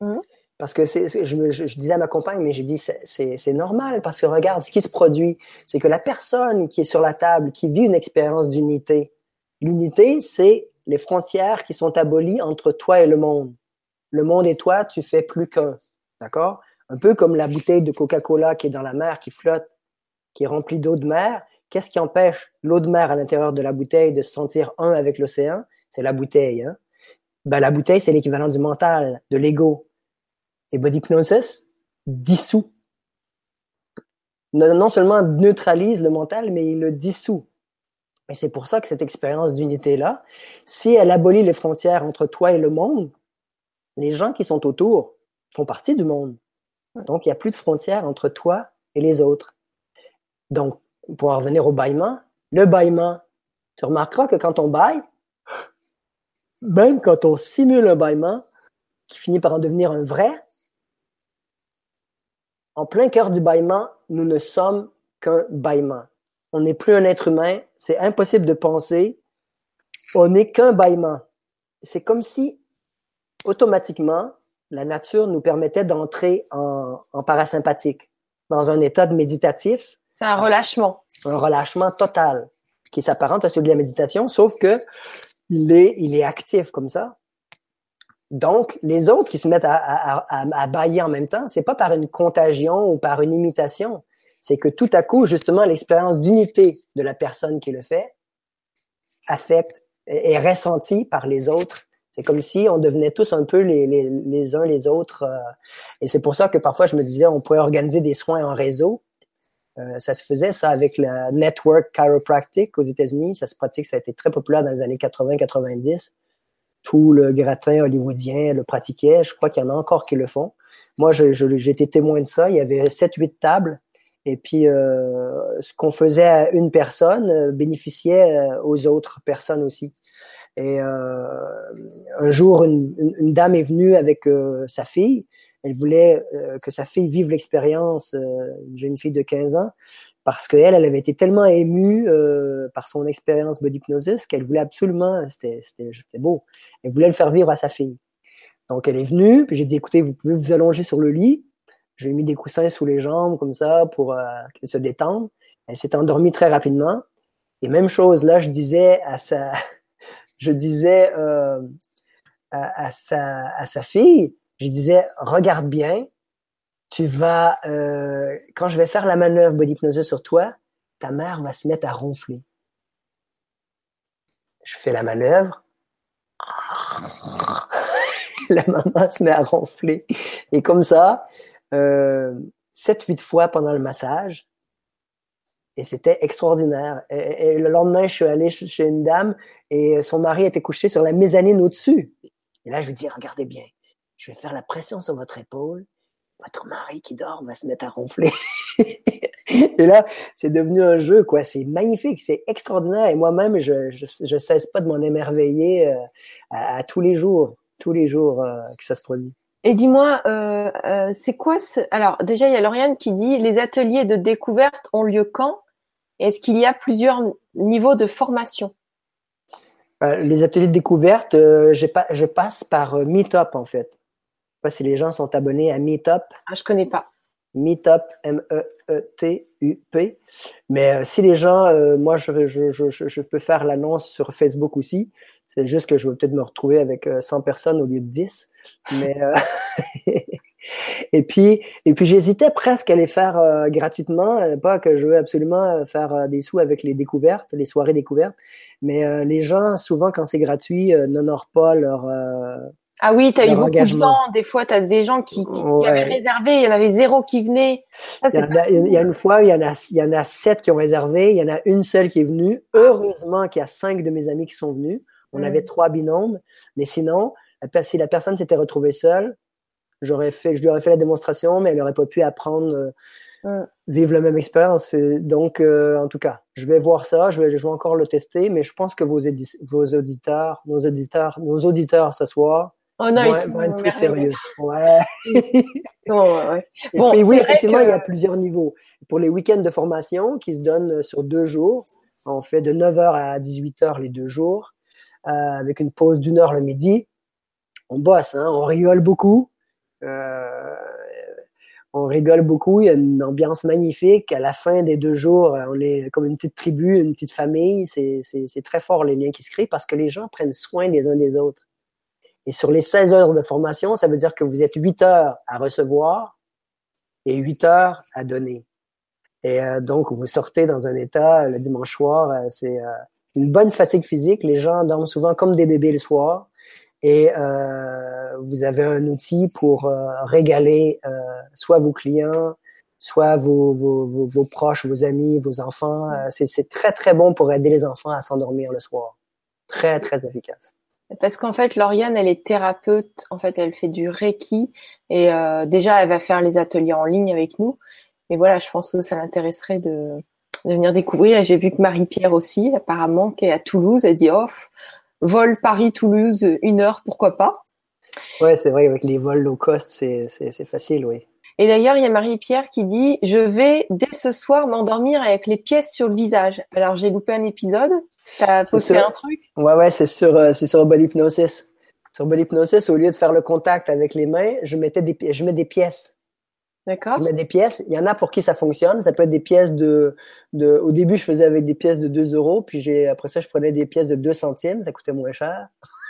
Mmh. Parce que c'est, je, je, disais à ma compagne, mais j'ai dit c'est normal parce que regarde ce qui se produit, c'est que la personne qui est sur la table, qui vit une expérience d'unité, l'unité c'est les frontières qui sont abolies entre toi et le monde. Le monde et toi, tu fais plus qu'un. D'accord? Un peu comme la bouteille de Coca-Cola qui est dans la mer, qui flotte, qui est remplie d'eau de mer. Qu'est-ce qui empêche l'eau de mer à l'intérieur de la bouteille de se sentir un avec l'océan? C'est la bouteille. Hein? Ben, la bouteille, c'est l'équivalent du mental, de l'ego. Et body hypnosis dissout. Non seulement neutralise le mental, mais il le dissout. Et c'est pour ça que cette expérience d'unité-là, si elle abolit les frontières entre toi et le monde, les gens qui sont autour font partie du monde. Donc, il n'y a plus de frontières entre toi et les autres. Donc, pour en revenir au bâillement, le bâillement, tu remarqueras que quand on baille, même quand on simule un bâillement qui finit par en devenir un vrai, en plein cœur du bâillement, nous ne sommes qu'un bâillement on n'est plus un être humain, c'est impossible de penser, on n'est qu'un bâillement. C'est comme si automatiquement la nature nous permettait d'entrer en, parasympathique, dans un état de méditatif. C'est un relâchement. Un relâchement total qui s'apparente à celui de la méditation, sauf que il est, il est actif comme ça. Donc, les autres qui se mettent à, à, à, bailler en même temps, c'est pas par une contagion ou par une imitation c'est que tout à coup, justement, l'expérience d'unité de la personne qui le fait affecte, est ressentie par les autres. C'est comme si on devenait tous un peu les, uns les autres. Euh, et c'est pour ça que parfois je me disais, on pourrait organiser des soins en réseau. Euh, ça se faisait, ça, avec la Network Chiropractic aux États-Unis. Ça se pratique, ça a été très populaire dans les années 80-90. Tout le gratin hollywoodien le pratiquait. Je crois qu'il y en a encore qui le font. Moi, j'ai été témoin de ça. Il y avait 7-8 tables et puis, euh, ce qu'on faisait à une personne bénéficiait aux autres personnes aussi. Et un jour, une, une, dame est venue avec sa fille. Elle voulait que sa fille vive l'expérience, une jeune fille de 15 ans, parce qu'elle, elle avait été tellement émue par son expérience body hypnosis qu'elle voulait absolument, c'était beau, elle voulait le faire vivre à sa fille. Donc, elle est venue, puis j'ai dit, écoutez, vous pouvez vous allonger sur le lit, j'ai mis des coussins sous les jambes comme ça pour euh, qu'elle se détende. Elle s'est endormie très rapidement. Et même chose, là, je disais à sa, je disais euh, à, sa, à sa fille, je disais, regarde bien, tu vas, euh, quand je vais faire la manœuvre body hypnosis sur toi, ta mère va se mettre à ronfler. Je fais la manœuvre. la maman se met à ronfler. Et comme ça, euh, 7-8 fois pendant le massage. Et c'était extraordinaire. Et, le lendemain, je suis allé chez une dame et son mari était couché sur la mezzanine au-dessus. Et là, je lui dis, regardez bien, je vais faire la pression sur votre épaule. Votre mari qui dort va se mettre à ronfler. et là, c'est devenu un jeu, quoi. C'est magnifique, c'est extraordinaire. Et moi-même, je, je, cesse pas de m'en émerveiller euh, à, tous les jours, tous les jours euh, que ça se produit. Et dis-moi, euh, c'est quoi ce... Alors déjà, il y a Lauriane qui dit les ateliers de découverte ont lieu quand? Est-ce qu'il y a plusieurs niveaux de formation? Euh, Les ateliers de découverte, pas, je passe par Meetup en fait. Je sais pas si les gens sont abonnés à Meetup. Ah, je connais pas. Meetup, M-E-E-T-U-P. Mais si les gens, moi, je, je, je, je, peux faire l'annonce sur Facebook aussi. C'est juste que je vais peut-être me retrouver avec 100 personnes au lieu de 10. Mais euh, et puis et puis j'hésitais presque à les faire euh, gratuitement, euh, pas que je veux absolument faire des sous avec les découvertes, les soirées découvertes, mais les gens souvent quand c'est gratuit n'honorent pas leur ah oui, tu as eu beaucoup de gens. Des fois, tu as des gens qui, avaient réservé, il y en avait zéro qui venait. il, y a, une fois, il y, en a, il y en a sept qui ont réservé, il y en a une seule qui est venue. Heureusement qu'il y a cinq de mes amis qui sont venus. On mm. avait trois binômes, mais sinon, si la personne s'était retrouvée seule, j'aurais fait, je lui aurais fait la démonstration, mais elle n'aurait pas pu apprendre, euh, vivre la même expérience. Donc, euh, en tout cas, je vais voir ça, je vais, je vais encore le tester, mais je pense que vos, vos auditeurs, nos auditeurs, nos auditeurs ce soir, Oh non, ils plus sérieux. Ouais. ouais. Bon, oui, effectivement, il y a plusieurs niveaux. Pour les week-ends de formation qui se donnent sur deux jours, on fait de 9h à 18h les deux jours, euh, avec une pause d'une heure le midi on bosse, hein, on rigole beaucoup. Euh, on rigole beaucoup, il y a une ambiance magnifique. À la fin des deux jours, on est comme une petite tribu, une petite famille. C'est très fort les liens qui se créent parce que les gens prennent soin des uns des autres. Et sur les 16 heures de formation, ça veut dire que vous êtes 8 heures à recevoir et 8 heures à donner. Et euh, donc, vous sortez dans un état le dimanche soir, euh, c'est euh, une bonne fatigue physique. Les gens dorment souvent comme des bébés le soir. Et vous avez un outil pour régaler soit vos clients, soit vos, vos, vos, vos, proches, vos amis, vos enfants. c'est très, très bon pour aider les enfants à s'endormir le soir. Très, très efficace. Parce qu'en fait, Lauriane, elle est thérapeute. En fait, elle fait du Reiki. Et déjà, elle va faire les ateliers en ligne avec nous. Et voilà, je pense que ça l'intéresserait de, venir découvrir. J'ai vu que Marie-Pierre aussi, apparemment, qui est à Toulouse, elle dit off, vol Paris-Toulouse, une heure, pourquoi pas Ouais, c'est vrai, avec les vols low cost, c'est facile, oui. Et d'ailleurs, il y a Marie-Pierre qui dit Je vais dès ce soir m'endormir avec les pièces sur le visage. Alors, j'ai loupé un épisode. T'as posté un truc? Ouais, ouais, c'est sur, euh, c'est sur Body Hypnosis. Sur Body Hypnosis, au lieu de faire le contact avec les mains, je, mettais des, je mets des pièces. D'accord. Je mets des pièces. Il y en a pour qui ça fonctionne. Ça peut être des pièces de, de au début, je faisais avec des pièces de 2 euros. Puis j'ai, après ça, je prenais des pièces de 2 centimes. Ça coûtait moins cher.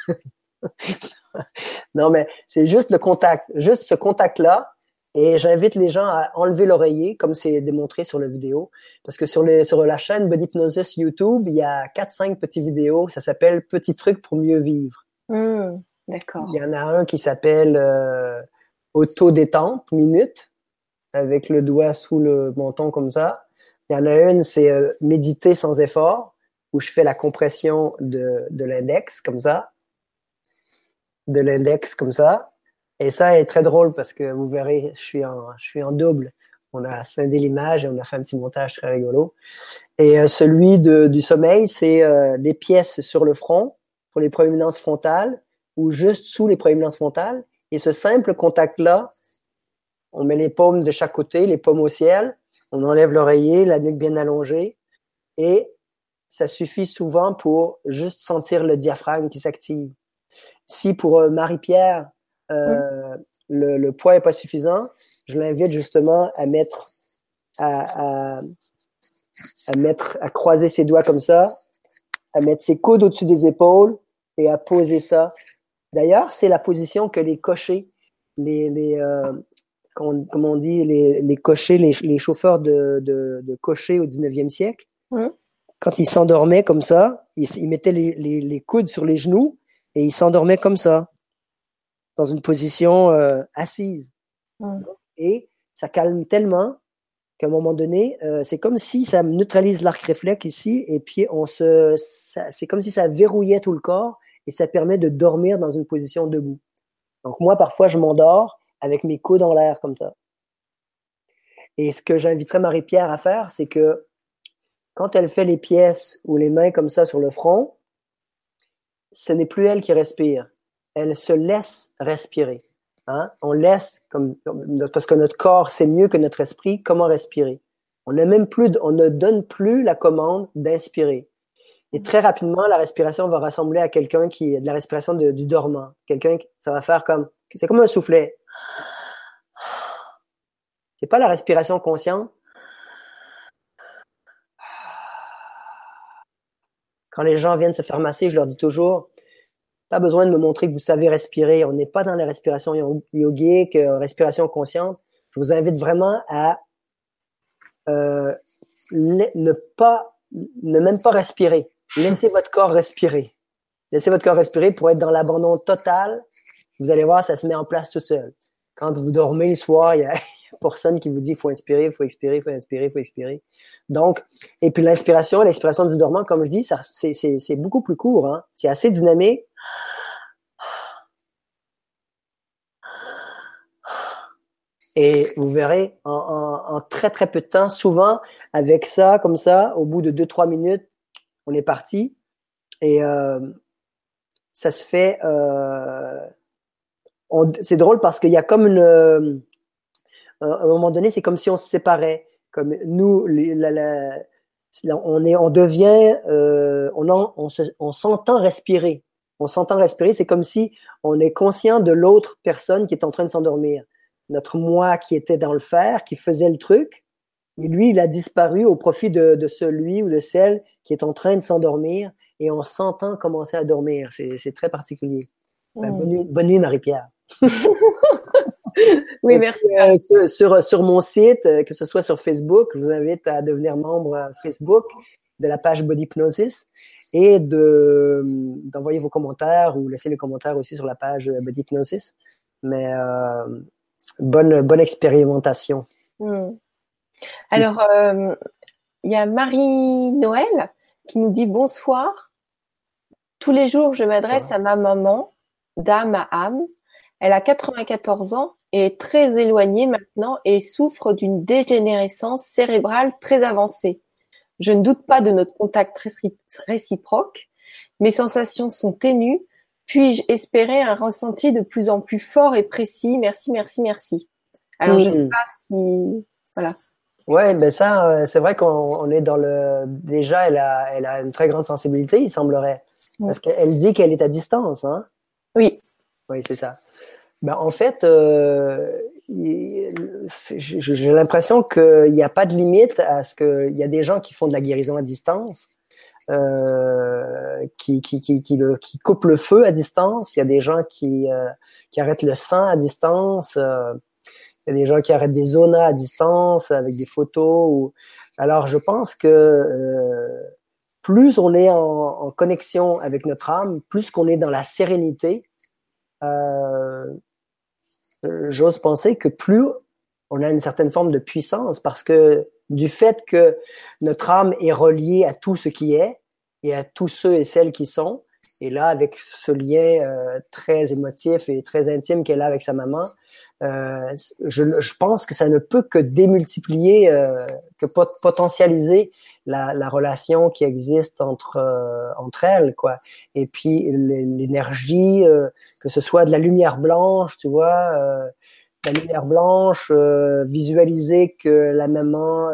non, mais c'est juste le contact. Juste ce contact-là. Et j'invite les gens à enlever l'oreiller, comme c'est démontré sur la vidéo. Parce que sur, les, sur la chaîne Body Hypnosis YouTube, il y a 4-5 petits vidéos. Ça s'appelle Petits trucs pour mieux vivre. Mmh, d'accord. Il y en a un qui s'appelle euh, Auto-détente, minute avec le doigt sous le menton comme ça. Il y en a une, c'est euh, méditer sans effort, où je fais la compression de, de l'index comme ça, de l'index comme ça. Et ça est très drôle parce que vous verrez, je suis en, je suis en double. On a scindé l'image et on a fait un petit montage très rigolo. Et euh, celui de, du sommeil, c'est euh, des pièces sur le front pour les proéminences frontales ou juste sous les proéminences frontales. Et ce simple contact-là on met les paumes de chaque côté, les paumes au ciel, on enlève l'oreiller, la nuque bien allongée, et ça suffit souvent pour juste sentir le diaphragme qui s'active. Si pour euh, Marie-Pierre, euh, le, poids n'est pas suffisant, je l'invite justement à mettre, à, mettre, à croiser ses doigts comme ça, à mettre ses coudes au-dessus des épaules et à poser ça. D'ailleurs, c'est la position que les cochers, les, les, euh, comme on dit, les, les cochers, les, chauffeurs de, de, cochers au 19e siècle, quand ils s'endormaient comme ça, ils, mettaient les, coudes sur les genoux et ils s'endormaient comme ça, dans une position euh, assise. Et ça calme tellement qu'à un moment donné, euh, c'est comme si ça neutralise l'arc réflexe ici, et puis on se, c'est comme si ça verrouillait tout le corps, et ça permet de dormir dans une position debout. Donc moi, parfois, je m'endors, avec mes coudes en l'air comme ça. Et ce que j'inviterais Marie-Pierre à faire, c'est que quand elle fait les pièces ou les mains comme ça sur le front, ce n'est plus elle qui respire. Elle se laisse respirer. Hein? On laisse, comme, parce que notre corps sait mieux que notre esprit comment respirer. On, même plus, on ne donne plus la commande d'inspirer. Et très rapidement, la respiration va ressembler à quelqu'un qui de la respiration du dormant. Quelqu'un, ça va faire comme, c'est comme un soufflet. C'est pas la respiration consciente? Quand les gens viennent se faire masser, je leur dis toujours, pas besoin de me montrer que vous savez respirer. On n'est pas dans la respiration yogique, euh, respiration consciente. Je vous invite vraiment à euh, ne pas, ne même pas respirer. Laissez votre corps respirer. Laissez votre corps respirer pour être dans l'abandon total. Vous allez voir, ça se met en place tout seul. Quand vous dormez le soir, il y a, personne qui vous dit il faut inspirer, il faut expirer, il faut inspirer, il faut expirer. Donc, et puis l'inspiration, l'expiration du dormant, comme je dis, ça, c'est, c'est, beaucoup plus court. Hein. C'est assez dynamique. Et vous verrez, en, en, très très peu de temps, souvent avec ça, comme ça, au bout de 2-3 minutes, on est parti. Et euh, ça se fait. Euh, c'est drôle parce qu'il y a comme une à un moment donné, c'est comme si on se séparait. Comme nous, on, est, on devient, euh, on, on, s'entend respirer. On s'entend respirer, c'est comme si on est conscient de l'autre personne qui est en train de s'endormir. Notre moi qui était dans le fer, qui faisait le truc, et lui, il a disparu au profit de, celui ou de celle qui est en train de s'endormir, et on s'entend commencer à dormir. C'est très particulier. Ben, bonne nuit, Marie-Pierre. oui, merci. Euh, sur, sur, mon site, euh, que ce soit sur Facebook, je vous invite à devenir membre Facebook de la page Body Hypnosis et de d'envoyer vos commentaires ou laisser les commentaires aussi sur la page Body Hypnosis. Mais bonne bonne expérimentation. Hmm. Alors, il y a Marie Noël qui nous dit bonsoir. Tous les jours, je m'adresse à ma maman, d'âme à âme. Elle a 94 ans et est très éloignée maintenant et souffre d'une dégénérescence cérébrale très avancée. Je ne doute pas de notre contact réciproque. Mes sensations sont ténues. Puis-je espérer un ressenti de plus en plus fort et précis? Merci, merci, merci. Alors, je ne sais pas si... Voilà. Ouais, ben ça, euh, c'est vrai qu'on est dans le. Déjà, elle a, elle a une très grande sensibilité, il semblerait, parce qu'elle dit qu'elle est à distance, hein. Oui. Oui, c'est ça. Ben, en fait, euh, j'ai l'impression qu'il n'y a pas de limite à ce qu'il y a des gens qui font de la guérison à distance, euh, qui, qui, qui, qui, qui coupent le feu à distance. Il y a des gens qui, euh, qui arrêtent le sang à distance. Euh, il y a des gens qui arrêtent des zones à distance avec des photos. Ou... Alors, je pense que euh, plus on est en, en, connexion avec notre âme, plus qu'on est dans la sérénité, euh, j'ose penser que plus on a une certaine forme de puissance parce que du fait que notre âme est reliée à tout ce qui est et à tous ceux et celles qui sont, et là, avec ce lien euh, très émotif et très intime qu'elle a avec sa maman, euh, je, je, pense que ça ne peut que démultiplier, euh, que potentialiser la, la, relation qui existe entre euh, entre elles, quoi. Et puis l'énergie, euh, que ce soit de la lumière blanche, tu vois, euh, la lumière blanche, visualiser que la maman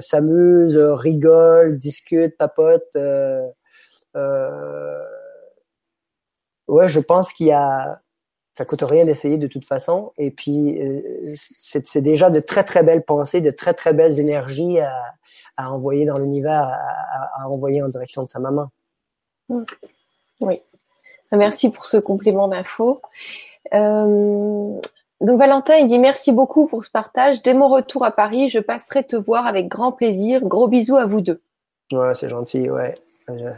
s'amuse, rigole, discute, papote. ouais, je pense qu'il y a ça coûte rien d'essayer de toute façon. Et puis, euh, c'est déjà de très, très belles pensées, de très, très belles énergies à, à envoyer dans l'univers, à, à, envoyer en direction de sa maman. Mmh. Oui. Merci pour ce complément d'info. Euh, donc Valentin, il dit merci beaucoup pour ce partage. Dès mon retour à Paris, je passerai te voir avec grand plaisir. Gros bisous à vous deux. Ouais, c'est gentil, ouais. Euh,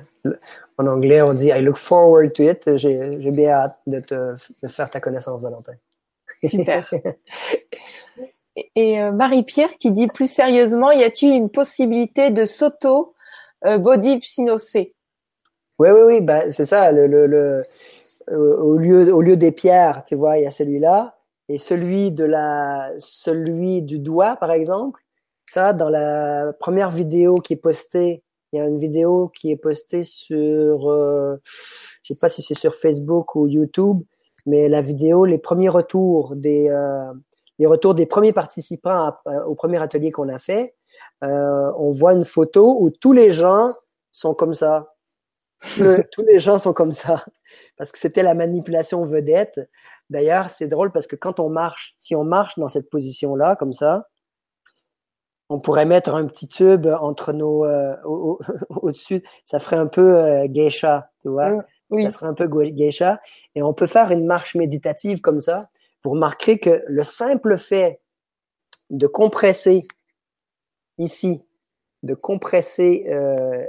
en anglais, on dit I look forward to it. J'ai bien hâte de, te, de faire ta connaissance, Valentin. Super. Et euh, Marie-Pierre qui dit plus sérieusement, y a-t-il une possibilité de s'auto euh, body hypnoser? Oui, oui, oui. Ben, c'est ça. Le, le, le au lieu au lieu des pierres, tu vois, il y a celui-là et celui de la celui du doigt, par exemple. Ça, dans la première vidéo qui est postée il y a une vidéo qui est postée sur, euh, je sais pas si c'est sur Facebook ou YouTube, mais la vidéo, les premiers retours des, euh, les retours des premiers participants au premier atelier qu'on a fait, euh, on voit une photo où tous les gens sont comme ça. tous les gens sont comme ça parce que c'était la manipulation vedette. D'ailleurs, c'est drôle parce que quand on marche, si on marche dans cette position-là, comme ça, on pourrait mettre un petit tube entre nos euh, au-dessus. ça ferait un peu euh, geisha, tu vois. Mm, oui. Ça ferait un peu geisha. Et on peut faire une marche méditative comme ça. Vous remarquerez que le simple fait de compresser ici, de compresser euh,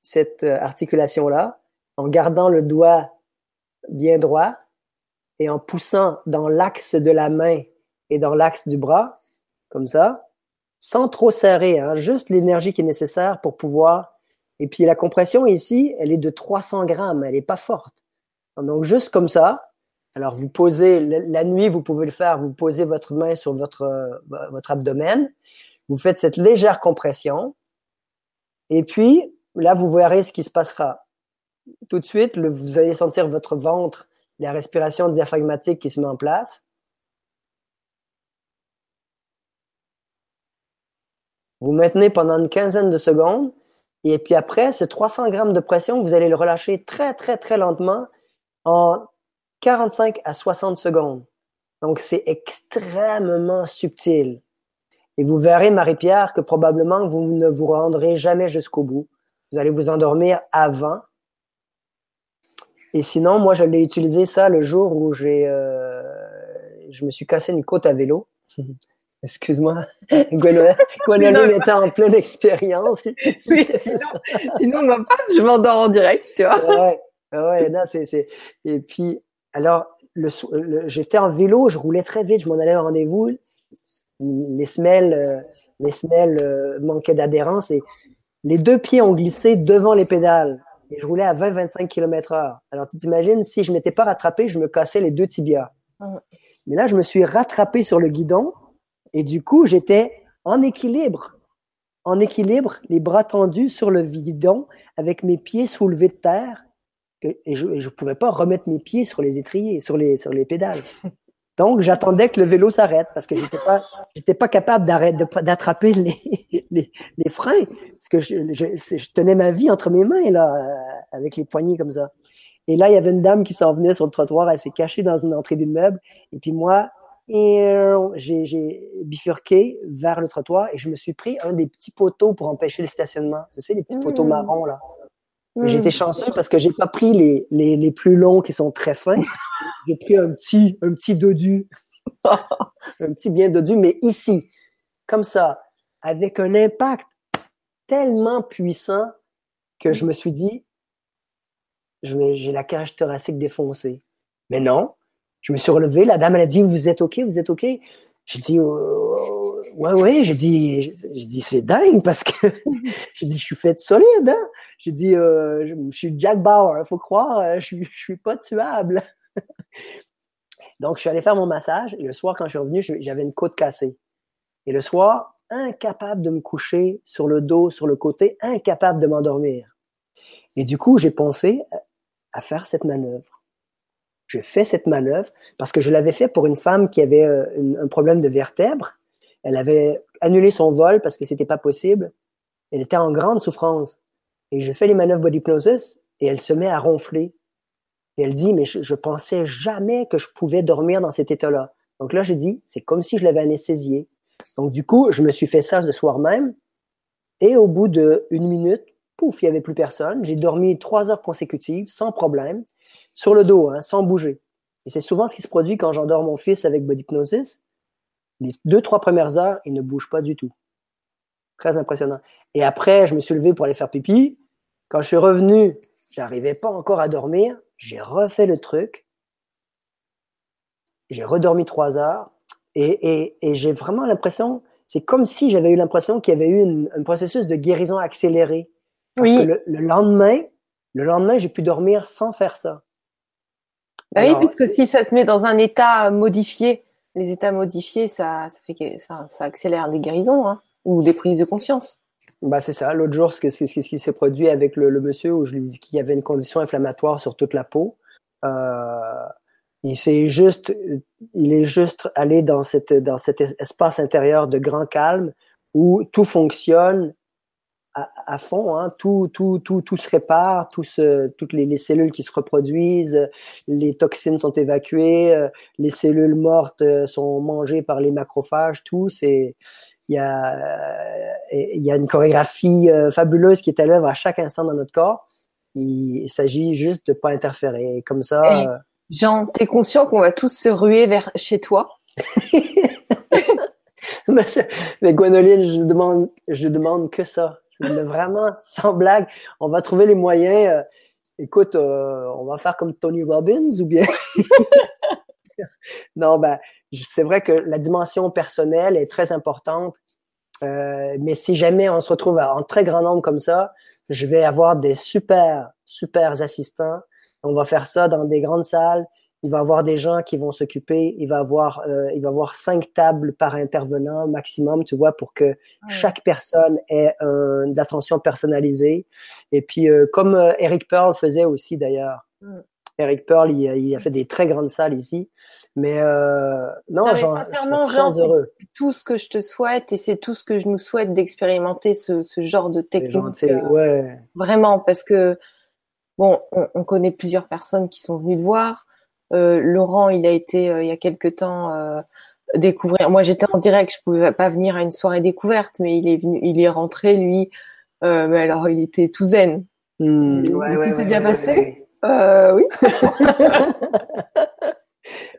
cette articulation-là, en gardant le doigt bien droit et en poussant dans l'axe de la main et dans l'axe du bras, comme ça, sans trop serrer, hein, juste l'énergie qui est nécessaire pour pouvoir. Et puis la compression ici, elle est de 300 grammes, elle n'est pas forte. Donc juste comme ça. Alors vous posez la nuit, vous pouvez le faire. Vous posez votre main sur votre euh, votre abdomen. Vous faites cette légère compression. Et puis là, vous verrez ce qui se passera. Tout de suite, vous allez sentir votre ventre, la respiration diaphragmatique qui se met en place. Vous maintenez pendant une quinzaine de secondes. Et puis après, ce 300 grammes de pression, vous allez le relâcher très, très, très lentement en 45 à 60 secondes. Donc, c'est extrêmement subtil. Et vous verrez, Marie-Pierre, que probablement vous ne vous rendrez jamais jusqu'au bout. Vous allez vous endormir avant. Et sinon, moi, je l'ai utilisé ça le jour où j'ai, euh, je me suis cassé une côte à vélo. Excuse-moi, Gwenoline était en pleine expérience. oui, sinon, sinon je m'endors en direct, tu vois. Ouais, ouais, non, c'est, c'est, et puis, alors, le, j'étais en vélo, je roulais très vite, je m'en allais au rendez-vous. Les semelles, euh, les semelles euh, manquaient d'adhérence et les deux pieds ont glissé devant les pédales. Et je roulais à 20-25 km heure. Alors, tu t'imagines, si je m'étais pas rattrapé, je me cassais les deux tibias. Mais là, je me suis rattrapé sur le guidon et du coup, j'étais en équilibre. En équilibre, les bras tendus sur le guidon avec mes pieds soulevés de terre. Et je ne pouvais pas remettre mes pieds sur les étriers, sur les, sur les pédales. Donc, j'attendais que le vélo s'arrête parce que j'étais pas, j'étais pas capable d'attraper les, les, les, freins parce que je, je, tenais ma vie entre mes mains là, avec les poignets comme ça. Et là, il y avait une dame qui s'en venait sur le trottoir, elle s'est cachée dans une entrée d'immeuble. Et puis moi, j'ai bifurqué vers le trottoir et je me suis pris un des petits poteaux pour empêcher le stationnement. Tu sais, les petits poteaux mmh. marrons là. J'étais mmh. chanceux parce que j'ai pas pris les, les, les, plus longs qui sont très fins. j'ai pris un petit, un petit dodu. un petit bien dodu, mais ici, comme ça, avec un impact tellement puissant que je me suis dit, j'ai la cage thoracique défoncée. Mais non, je me suis relevé, la dame elle a dit, vous êtes OK, vous êtes OK. J'ai dit, oh, ouais, ouais, j'ai dit, j'ai dit, c'est dingue parce que j'ai dit, je suis fait solide, hein. J'ai dit, euh, je, suis Jack Bauer, faut croire, euh, je, je suis pas tuable. Donc, je suis allé faire mon massage et le soir, quand je suis revenu, j'avais une côte cassée. Et le soir, incapable de me coucher sur le dos, sur le côté, incapable de m'endormir. Et du coup, j'ai pensé à faire cette manœuvre. Je fais cette manœuvre parce que je l'avais fait pour une femme qui avait euh, un problème de vertèbre. Elle avait annulé son vol parce que c'était pas possible. Elle était en grande souffrance. Et je fais les manœuvres body hypnosis et elle se met à ronfler. Et elle dit, mais je, pensais jamais que je pouvais dormir dans cet état-là. Donc là, j'ai dit, c'est comme si je l'avais anesthésié. Donc du coup, je me suis fait ça le soir même. Et au bout d'une minute, pouf, il n'y avait plus personne. J'ai dormi trois heures consécutives sans problème sur le dos, hein, sans bouger. Et c'est souvent ce qui se produit quand j'endors mon fils avec body hypnosis. Les deux, trois premières heures, il ne bouge pas du tout. Très impressionnant. Et après, je me suis levé pour aller faire pipi. Quand je suis revenu, j'arrivais pas encore à dormir. J'ai refait le truc. J'ai redormi trois heures. Et, j'ai vraiment l'impression, c'est comme si j'avais eu l'impression qu'il y avait eu un processus de guérison accéléré. Parce que le, le lendemain, le lendemain, j'ai pu dormir sans faire ça. Bah oui, puisque si ça te met dans un état modifié, les états modifiés, ça, ça fait, ça, ça accélère des guérisons hein, ou des prises de conscience. Bah c'est ça. L'autre jour, c'est ce, qui s'est produit avec le, le, monsieur où je lui dis qu'il y avait une condition inflammatoire sur toute la peau. Euh, il s'est juste, il est juste allé dans cette dans cet espace intérieur de grand calme où tout fonctionne à, fond, hein. tout, tout, tout, tout se répare, tout se, toutes les, cellules qui se reproduisent, les toxines sont évacuées, euh, les cellules mortes euh, sont mangées par les macrophages, tout. C'est, il y a, il y a une chorégraphie euh, fabuleuse qui est à l'œuvre à chaque instant dans notre corps. Il, s'agit juste de pas interférer. Comme ça. Hey, Jean, t'es conscient qu'on va tous se ruer vers chez toi? Mais, mais Gwenoline, je demande, je demande que ça vraiment, sans blague, on va trouver les moyens. Euh, écoute, euh, on va faire comme Tony Robbins ou bien. non, ben, c'est vrai que la dimension personnelle est très importante. Euh, mais si jamais on se retrouve en très grand nombre comme ça, je vais avoir des super, super assistants. On va faire ça dans des grandes salles il va avoir des gens qui vont s'occuper, il va avoir euh, il va avoir cinq tables par intervenant maximum, tu vois, pour que chaque personne ait euh, de l'attention personnalisée. Et puis euh, comme euh, Eric Pearl faisait aussi d'ailleurs. Mm. Eric Pearl, il, il, a fait des très grandes salles ici, mais non, non sincèrement, Jean, heureux. tout ce que je te souhaite et c'est tout ce que je nous souhaite d'expérimenter ce, ce, genre de technique. ouais. Vraiment, parce que bon, on, on connaît plusieurs personnes qui sont venues te voir. Euh, Laurent, il a été euh, il y a quelque temps euh, découvrir. Moi, j'étais en direct, je pouvais pas venir à une soirée découverte, mais il est venu, il est rentré lui. mais alors, il était tout zen. Mmh, ouais, ça s'est bien passé. Euh, oui.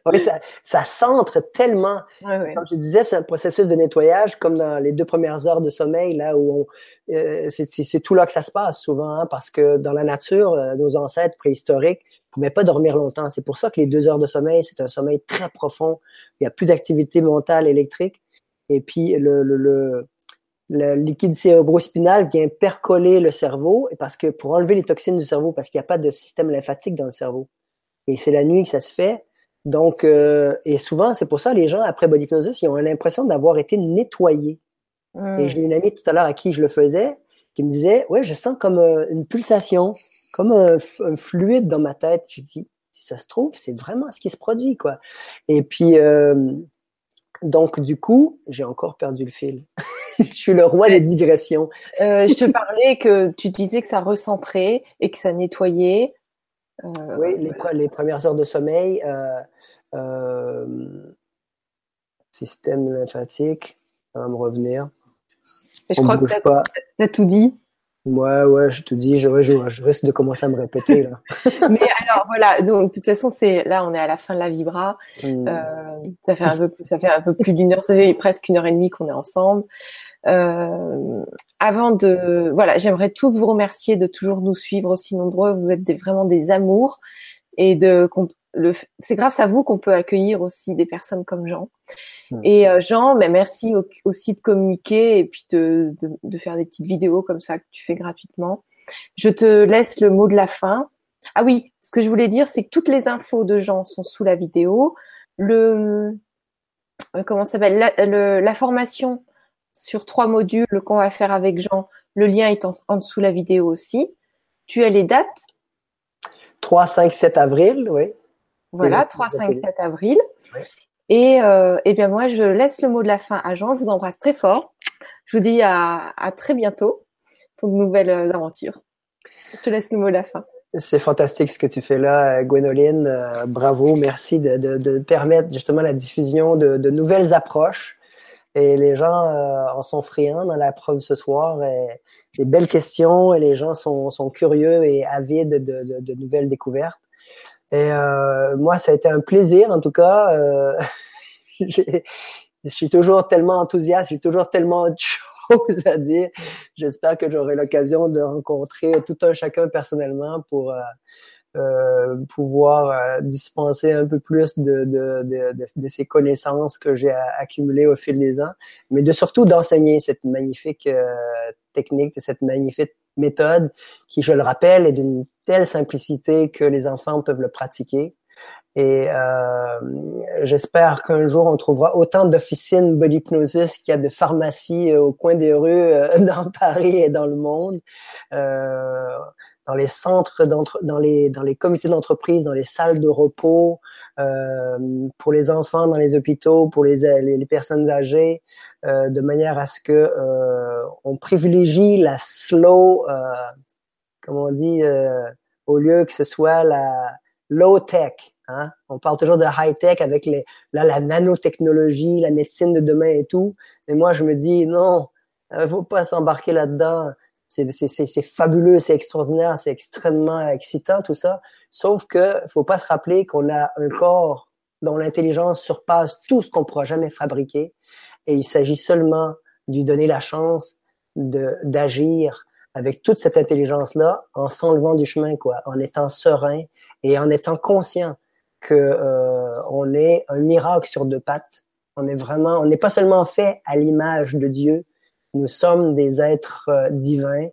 oui, ça, ça centre tellement. Comme je disais, c'est un processus de nettoyage comme dans les deux premières heures de sommeil, là où euh, c'est tout là que ça se passe souvent, hein, parce que dans la nature, euh, nos ancêtres préhistoriques ne pouvaient pas dormir longtemps. C'est pour ça que les deux heures de sommeil, c'est un sommeil très profond. Il n'y a plus d'activité mentale électrique. Et puis, le, le, le, le liquide cérébrospinal vient percoler le cerveau, parce que pour enlever les toxines du cerveau, parce qu'il n'y a pas de système lymphatique dans le cerveau. Et c'est la nuit que ça se fait. Donc, euh, et souvent, c'est pour ça les gens après body hypnosis, ils ont l'impression d'avoir été nettoyés. Et hmm. j'ai une amie tout à l'heure à qui je le faisais, qui me disait, ouais, je sens comme euh, une pulsation, comme un, fluide dans ma tête. Je dis, si ça se trouve, c'est vraiment ce qui se produit, quoi. Et puis, euh, donc, du coup, j'ai encore perdu le fil. je suis le roi des digressions. Euh, je te parlais que tu disais que ça recentrait et que ça nettoyait. Euh, oui, les, les, premières heures de sommeil, système lymphatique, ça va me revenir. je crois que tu as, tout dit. Ouais, ouais, je te dis, je, je, risque de commencer à me répéter là. Mais alors voilà, donc de toute façon, c'est là, on est à la fin de la vibra. Hmm. Euh, ça fait un peu, ça fait un peu plus d'une heure, ça fait presque une heure et demie qu'on est ensemble. Euh, avant de, voilà, j'aimerais tous vous remercier de toujours nous suivre aussi nombreux. Vous êtes des, vraiment des amours et de, c'est grâce à vous qu'on peut accueillir aussi des personnes comme Jean. Hmm. Et euh, Jean, mais merci aussi de communiquer et puis de, de, de, faire des petites vidéos comme ça que tu fais gratuitement. Je te laisse le mot de la fin. Ah oui, ce que je voulais dire, c'est que toutes les infos de Jean sont sous la vidéo. Le euh, comment s'appelle? La, la, formation sur trois modules qu'on va faire avec Jean. Le lien est en, en dessous la vidéo aussi. Tu as les dates? 3, 5, 7 avril, oui. Voilà, 3, 5, 7 avril. Et, euh, et bien moi, je laisse le mot de la fin à Jean. Je vous embrasse très fort. Je vous dis à, à très bientôt pour de nouvelles euh, aventures. Je te laisse le mot de la fin. C'est fantastique ce que tu fais là, Gwénoline. Euh, bravo, merci de, de, de, permettre justement la diffusion de, de nouvelles approches. Et les gens euh, en sont friands dans la preuve ce soir. Et, des belles questions et les gens sont, sont curieux et avides de, de nouvelles découvertes. Et euh, moi, ça a été un plaisir, en tout cas. Euh, je suis toujours tellement enthousiaste, j'ai toujours tellement de choses à dire. J'espère que j'aurai l'occasion de rencontrer tout un chacun personnellement pour euh, euh pouvoir euh, dispenser un peu plus de, de, de, de ces connaissances que j'ai accumulées au fil des ans, mais de surtout d'enseigner cette magnifique euh, technique, cette magnifique méthode qui, je le rappelle, est d'une telle simplicité que les enfants peuvent le pratiquer. Et euh, j'espère qu'un jour, on trouvera autant d'officines body hypnosis qu'il y a de pharmacies euh, au coin des rues euh, dans Paris et dans le monde. Euh, dans les centres, dans les, dans les comités d'entreprise, dans les salles de repos, euh, pour les enfants dans les hôpitaux, pour les, les, les personnes âgées, euh, de manière à ce que euh, on privilégie la slow, euh, comme on dit, au lieu que ce soit la low tech. Hein? On parle toujours de high tech avec les, là, la nanotechnologie, la médecine de demain et tout. Mais moi, je me dis non, il faut pas s'embarquer là-dedans. C'est fabuleux, c'est extraordinaire, c'est extrêmement excitant tout ça. Sauf que faut pas se rappeler qu'on a un corps dont l'intelligence surpasse tout ce qu'on pourra jamais fabriquer et il s'agit seulement de lui donner la chance d'agir avec toute cette intelligence là en s'enlevant du chemin quoi en étant serein et en étant conscient que euh, on est un miracle sur deux pattes. On est vraiment on n'est pas seulement fait à l'image de Dieu. Nous sommes des êtres euh, divins.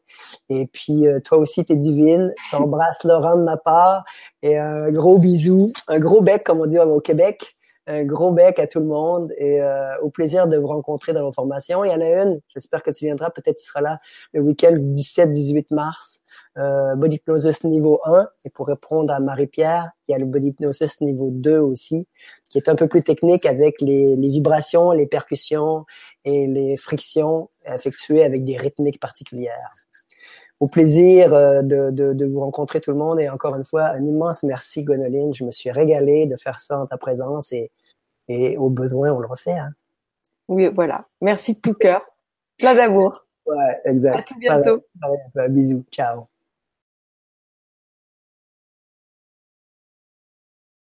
Et puis euh, toi aussi tu es divine. T'embrasses Laurent de ma part. Et un gros bisou un gros bec comme on dit au Québec un gros bec à tout le monde et euh, au plaisir de vous rencontrer dans vos formations. Il y en a une, j'espère que tu viendras, peut-être tu seras là le week-end du 17-18 mars, euh, Body Hypnosis niveau 1. Et pour répondre à Marie-Pierre, il y a le Body Hypnosis niveau 2 aussi, qui est un peu plus technique avec les, les vibrations, les percussions et les frictions effectuées avec des rythmiques particulières au plaisir euh, de, de, de, vous rencontrer tout le monde. Et encore une fois, un immense merci, Gwenoline. Je me suis régalé de faire ça en ta présence et, et au besoin, on le refait. Hein. Oui, voilà. Merci de tout cœur. Plein d'amour. Ouais, exact. À tout bientôt. Bisous. Ciao.